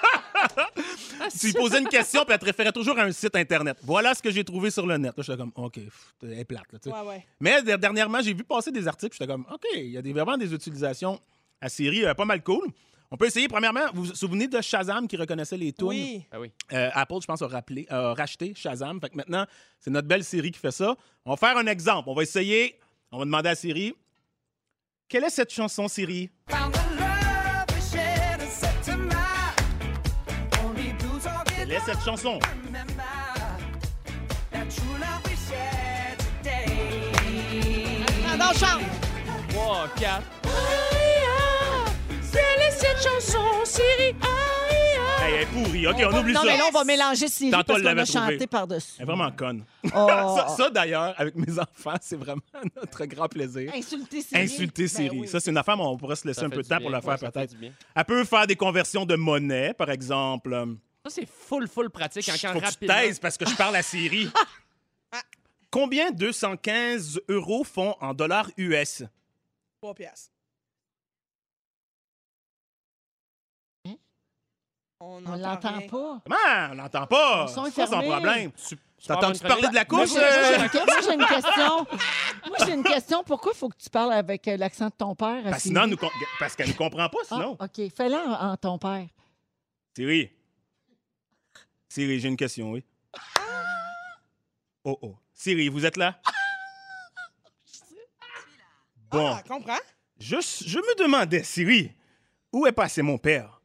tu lui posais une question, puis elle te référait toujours à un site Internet. Voilà ce que j'ai trouvé sur le net. Là, j'étais comme, OK, pff, elle est plate. Là, tu sais. Ouais, ouais. Mais der- dernièrement, j'ai vu passer des articles. J'étais comme, OK, il y a des, vraiment des utilisations à Siri euh, pas mal cool. On peut essayer, premièrement, vous vous souvenez de Shazam qui reconnaissait les tunes? Oui. Ah oui. Euh, Apple, je pense, a, rappelé, a racheté Shazam. Fait que maintenant, c'est notre belle Siri qui fait ça. On va faire un exemple. On va essayer. On va demander à Siri. Quelle est cette chanson, Siri? Cette chanson? Non, chante! 3, 4. Hey, elle est pourrie. OK, on, oublie non, ça. mais là, on va mélanger Siri Tantôt, parce qu'on a chanté par-dessus. Elle est vraiment conne. Oh. (laughs) ça, ça, d'ailleurs, avec mes enfants, c'est vraiment (laughs) notre grand plaisir. Insulter Siri. Insulter Ben Siri. oui. Ça, c'est une affaire, mais on pourrait se laisser Ça un peu de temps bien. pour la faire, peut-être. Elle peut faire des conversions de monnaie, par exemple. Ça, c'est full, full pratique. Quand, quand Faut que tu rapidement- taises parce que je parle à Siri. (laughs) Combien 215 euros font en dollars US? 3 piastres. On On n'entend l'entend pas. Comment? On l'entend pas. Le son est Ça, sans fermé. problème. Tu T'entends-tu parler de la Moi, j'ai- j'ai euh? une que- moi, j'ai une question. Moi, j'ai une question. Pourquoi il faut que tu parles avec euh, l'accent de ton père? à Parce, Siri? sinon, elle nous com- parce qu'elle ne comprend pas, Ah, sinon. OK. Fais-le en, en ton père. Siri. Siri, j'ai une question, oui. Oh, oh. Siri, vous êtes là? Bon, Ah, comprends? je, je me demandais, Siri, où est passé mon père?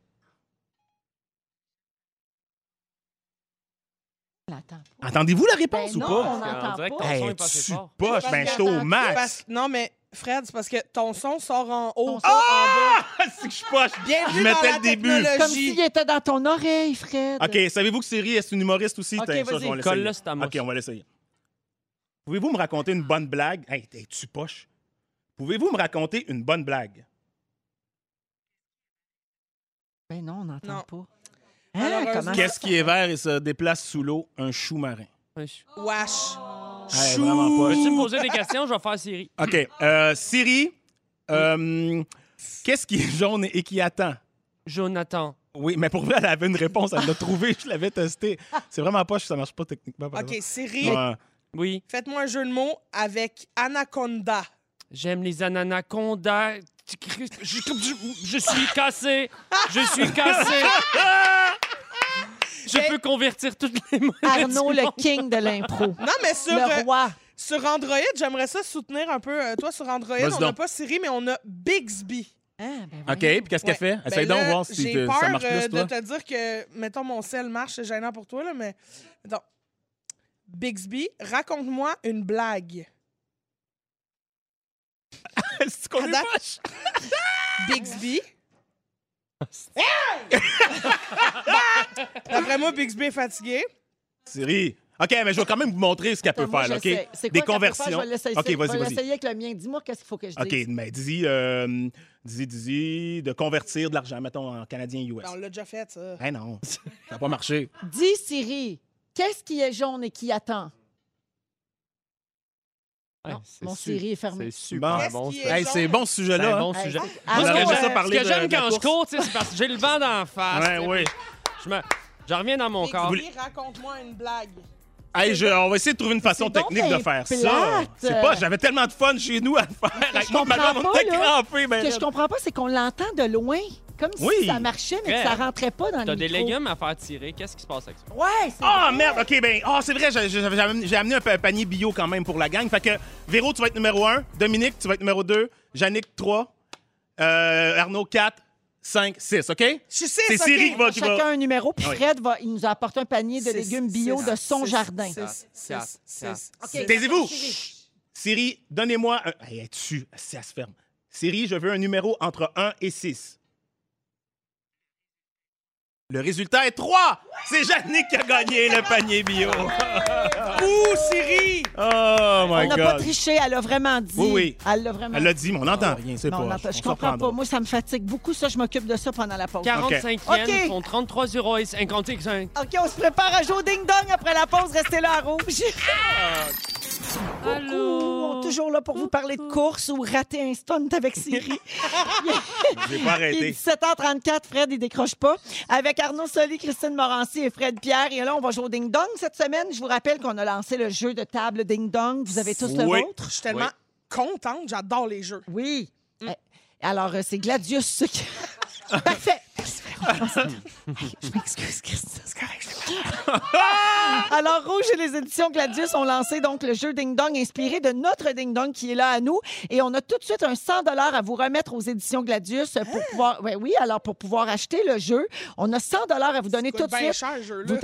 Elle attend pas. Entendez-vous la réponse Ben ou non, pas? on On n'entend dirait que pas. Hey, est passé tu poches, ben au max. Parce- Non, mais Fred, c'est parce que ton son sort en haut, Ton pas son- en bas. Ah, (laughs) c'est que je poche. Bienvenue Je dans mettais la le début. technologie. Comme s'il était dans ton oreille, Fred. OK, savez-vous que Siri est une humoriste aussi? OK, ça, vas-y. je vais l'essayer. Colle-le sur ta mouche. OK, on va l'essayer. Pouvez-vous me raconter une bonne blague? Hey, tu poches. Pouvez-vous me raconter une bonne blague? Ben non, on n'entend pas. Hein, comment Qu'est-ce qui est vert et se déplace sous l'eau? Un chou marin. Ouais, je- Wesh. Hey, vraiment pas. Peux-tu me poser des questions? Je vais faire Siri. OK. euh, Siri, euh, qu'est-ce qui est jaune et qui attend? Jonathan. Oui, mais pour vrai, elle avait une réponse. Elle l'a trouvée. Je l'avais testé. C'est vraiment pas, ça marche pas techniquement. par OK, exemple. Siri, Ouais. Oui. faites-moi un jeu de mots avec anaconda. J'aime les anacondas. Je, je- je suis cassé. Je suis cassé. (laughs) Je peux convertir toutes les monnaies Arnaud, du le king de l'impro. (laughs) Non, mais sur, Le euh, roi. sur Android, j'aimerais ça soutenir un peu. euh, toi, sur Android, Vas-y on n'a donc. pas Siri, mais on a Bixby. Hein, ben OK, voyons. puis qu'est-ce qu'elle fait? Essaye Ben donc de là, voir si J'ai te- peur ça marche euh, plus, de toi. te dire que, mettons, mon sel marche, c'est gênant pour toi, là, mais. Mettons. Bixby, raconte-moi une blague. (laughs) Est-ce qu'on est moche? (laughs) Bixby. (laughs) D'après moi, Bixby est fatigué. Siri. OK, mais je vais quand même vous montrer ce qu'elle peut Attends, moi, faire, sais. OK? C'est quoi Des qu'elle peut faire? conversions. Je vais l'essayer. OK, Je vas-y, vais vas-y. avec le mien. Dis-moi qu'est-ce qu'il faut que je OK, dise. mais dis, euh, dis, dis, de convertir de l'argent, mettons, en canadien US. Ben, on l'a déjà fait, ça. Ben non, ça n'a pas marché. Dis, Siri, qu'est-ce qui est jaune et qui attend? Ouais, Non, c'est mon su- Siri est fermé. C'est super bon. Hey, c'est bon ce sujet-là. un bon Hey, sujet. ah, Moi, ce que que j'aime quand je cours, tu sais, c'est parce que j'ai le vent d'en face. Ouais, oui. Je, me... je reviens dans mon corps. Raconte-moi une blague. Hey, je- on va essayer de trouver une façon technique de faire ça. plate. C'est pas, j'avais tellement de fun chez nous à le faire. Avec je moi, ma comprends blonde, on pas, était là. crampés. ben, Ce que je comprends pas, c'est qu'on l'entend de loin. Comme si Oui. ça marchait, mais que ça rentrait pas dans le T'as des micro. légumes à faire tirer. Qu'est-ce qui se passe avec ça? Ouais, c'est Ah, vrai. merde, OK, ben, ah, c'est vrai, j'ai- j'ai j'ai amené- j'ai amené un pa- panier bio quand même pour la gang. Fait que, Véro, tu vas être numéro 1, Dominique, tu vas être numéro 2, Yannick, 3, euh, Arnaud, 4, 5, 6, OK? Je sais, C'est Siri qui va... qui va- Chacun un numéro, puis Ah oui. Fred va, il nous a apporté un panier de Six, légumes bio six, de son six, jardin. Taisez-vous! Siri. Siri, donnez-moi un... Hey, elle est dessus, si elle se ferme. Siri, je veux un numéro entre 1 et 6. Le résultat est 3! C'est Yannick qui a gagné le panier bio. Ouh, Siri! Oh my On n'a pas triché, elle a vraiment dit. Oui, oui. Elle l'a vraiment Elle l'a dit, mais on n'entend rien, c'est Non, pas... on entend- je comprends pas. Moi, ça me fatigue beaucoup. Ça, je m'occupe de ça pendant la pause. 45 OK. yens font 33 euros et 55. OK, on se prépare à jouer au ding-dong après la pause. Restez là à rouge. Allô? On est toujours là pour vous parler de course ou rater un stunt avec Siri. (laughs) J'ai pas Il est arrêté. 17h34, Fred, il décroche pas. Avec Arnaud Soli, Christine Morancy et Fred Pierre. Et là, on va jouer au Ding Dong cette semaine. Je vous rappelle qu'on a lancé le jeu de table Ding Dong. Vous avez tous le Oui. vôtre? Je suis tellement contente, j'adore les jeux. Oui. Eh, Alors, euh, c'est Gladius ce qui... (laughs) Parfait. Je m'excuse, Christine. C'est correct, je l'ai pas. Alors, Rouge et les éditions Gladius ont lancé donc le jeu Ding Dong inspiré de notre Ding Dong qui est là à nous. Et on a tout de suite un 100 à vous remettre aux éditions Gladius pour pouvoir. Ouais, oui, alors pour pouvoir acheter le jeu, on a 100 à vous donner tout de suite. cher, ce jeu-là. Vous-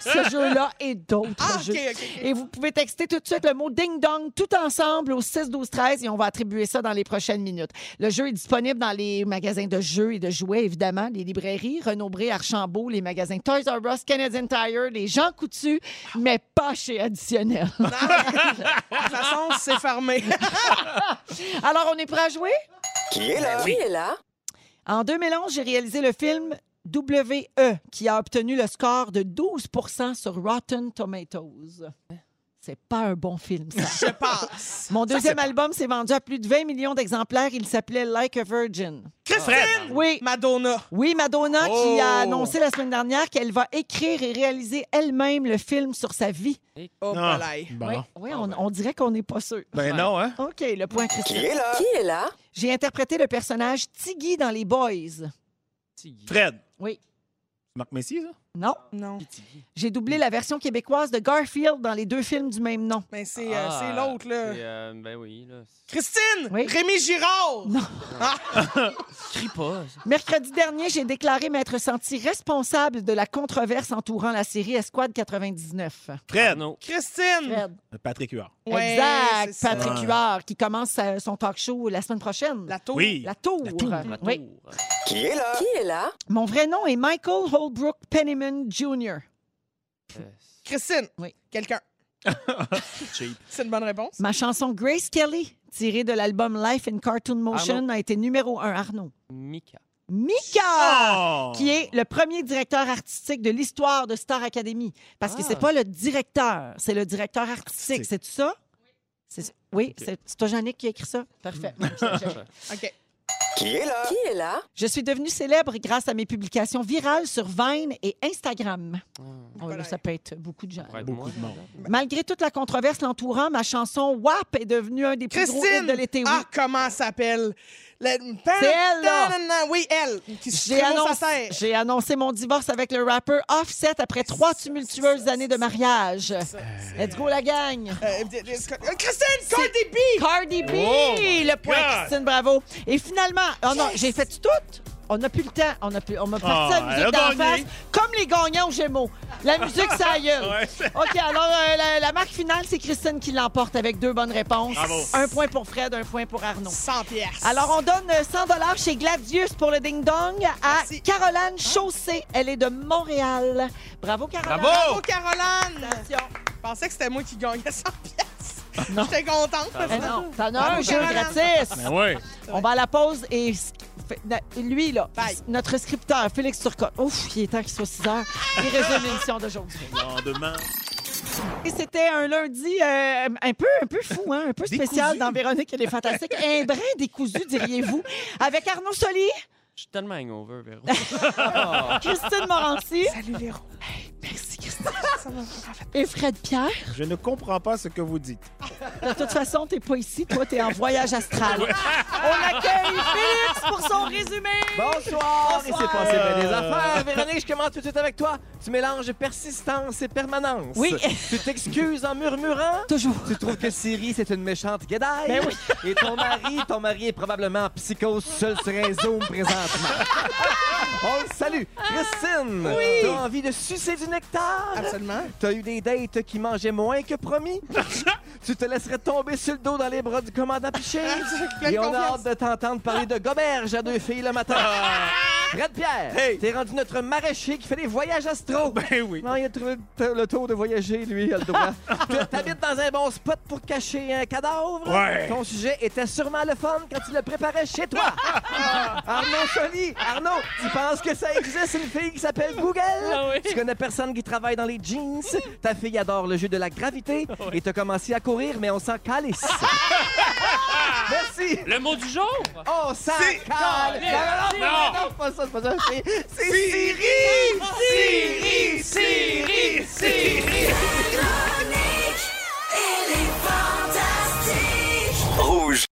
(laughs) ce jeu-là et d'autres Ah, jeux. Et vous pouvez texter tout de suite le mot ding dong tout ensemble au 6 12 13 et on va attribuer ça dans les prochaines minutes. Le jeu est disponible dans les magasins de jeux et de jouets évidemment, les librairies Renaud-Bré, Archambault, les magasins Toys R Us, Canadian Tire, les Jean Coutu, mais pas chez Additionnel. De toute façon, c'est fermé. (laughs) Alors on est prêt à jouer? Qui est là? Qui est là? En 2011, j'ai réalisé le film W.E. qui a obtenu le score de 12% sur Rotten Tomatoes. C'est pas un bon film, ça. Je passe. Mon deuxième album s'est vendu à plus de 20 millions d'exemplaires. Il s'appelait Like a Virgin. Christine! Oui, Madonna. oui, Madonna qui Oh! a annoncé la semaine dernière qu'elle va écrire et réaliser elle-même le film sur sa vie. Oh, Ah, bon. Oui, oui, on, on dirait qu'on n'est pas sûr. Ben non, hein? OK, le point Qui Christine. est là? Qui est là? J'ai interprété le personnage Tiggy dans Les Boys. Fred. Oui. Marc Messier, ça? Non. Non. J'ai doublé la version québécoise de Garfield dans les deux films du même nom. Mais c'est euh, Ah, c'est l'autre, là. euh, ben oui, là. Christine! Oui. Rémi Girard! Non. (laughs) Crie pas. Mercredi dernier, j'ai déclaré m'être senti responsable de la controverse entourant la série Esquad 99. Fred. Non. Christine! Fred. Patrick Huard. Ouais, exact. c'est ça. Patrick Huard, qui commence sa- son talk show la semaine prochaine. La tour. Oui. La tour. La tour. La Oui. tour. Qui est là? Qui est là? Mon vrai nom est Michael Holbrook Penniman Jr. Euh, Christine! Oui. Quelqu'un. (laughs) cheap. C'est une bonne réponse. Ma chanson Grace Kelly, tirée de l'album Life in Cartoon Motion, a été numéro un. Arnaud. Mika. Mika! Oh! Qui est le premier directeur artistique de l'histoire de Star Academy. Parce que Ah. c'est pas le directeur, c'est le directeur artistique. Artistique. C'est ça? C'est- Oui, c'est c'est toi, Jannick, qui a écrit ça? Parfait. (laughs) OK. Qui est là? Qui est là? Je suis devenue célèbre grâce à mes publications virales sur Vine et Instagram. Ah, Oh, là, ça peut être beaucoup de gens. Beaucoup de monde. Malgré toute la controverse l'entourant, ma chanson WAP est devenue un des plus gros hits de l'été. Oui. Ah, comment elle s'appelle? C'est elle, là. Oui, elle. Qui se J'ai annoncé, terre. j'ai annoncé mon divorce avec le rappeur Offset après trois tumultueuses années de mariage. Let's go, la gang! Euh, euh, Christine! Cardi B! Cardi B! Oh le point, God! Christine, bravo. Et finalement, oh non, j'ai fait tout. On n'a plus le temps. On a plus, on m'a parti Ah, la elle musique a d'en face, gagné. comme les gagnants aux Gémeaux. La musique, ça. (laughs) OK, alors euh, la, la marque finale, c'est Christine qui l'emporte avec deux bonnes réponses. Bravo. Un point pour Fred, un point pour Arnaud. 100 pièces. Alors, on donne euh, 100 chez Gladius pour le ding-dong à Merci. Caroline Chaussé. Elle est de Montréal. Bravo, Caroline. Bravo! Bravo, Caroline! Attention. Je pensais que c'était moi qui gagnais 100 pièces. Non. J'étais contente. Eh non, t'en as Bravo, un jeu Caroline. gratis. Ben ouais. On va à la pause et lui, là, Bye. notre scripteur, Félix Turcotte, ouf, il est temps qu'il soit 6 heures, il résume l'émission d'aujourd'hui. Lendemain. Et c'était un lundi euh, un, peu, un peu fou, hein, un peu spécial Décousu. dans Véronique et les Fantastiques. Un brin décousu, diriez-vous, avec Arnaud Soli, Je suis tellement hangover, Véro. (laughs) Christine Morancy. Salut, Véro. Merci, Et Fred Pierre, Je ne comprends pas ce que vous dites. de toute façon, t'es pas ici. Toi, t'es en voyage astral. On accueille Félix pour son résumé. Bonsoir! Il s'est passé bien des affaires. Véronique, je commence tout de suite avec toi. Tu mélanges persistance et permanence. Oui. Tu t'excuses en murmurant. Toujours. Tu trouves que Siri, c'est une méchante guédaille. Ben oui. Et ton mari, ton mari est probablement en psychose seul sur un Zoom présentement. On le salue. Christine, Oui. t'as envie de sucer du nectar? Absolument. T'as eu des dates qui mangeaient moins que promis? (laughs) tu te laisserais tomber sur le dos dans les bras du commandant Piché? Et on a hâte de t'entendre parler de goberge à deux filles le matin. Fred Pierre, Hey. t'es rendu notre maraîcher qui fait des voyages astro. (laughs) Ben oui. Non, il a trouvé le tour de voyager, lui, il a le droit. (laughs) Tu- T'habites dans un bon spot pour cacher un cadavre? Ouais. Ton sujet était sûrement le fun quand tu le préparais chez toi. Arnaud Choli, Arnaud, tu penses que ça existe une fille qui s'appelle Google? Tu connais personne qui travaille dans les jeans. (laughs) Ta fille adore le jeu de la gravité. (laughs) Et t'as commencé à courir, mais on s'en calisse. (laughs) Merci. Le mot du jour? On s'en calisse. Non, non, non, pas ça, c'est pas ça. C'est Siri! Siri! Siri! Siri! Rouge!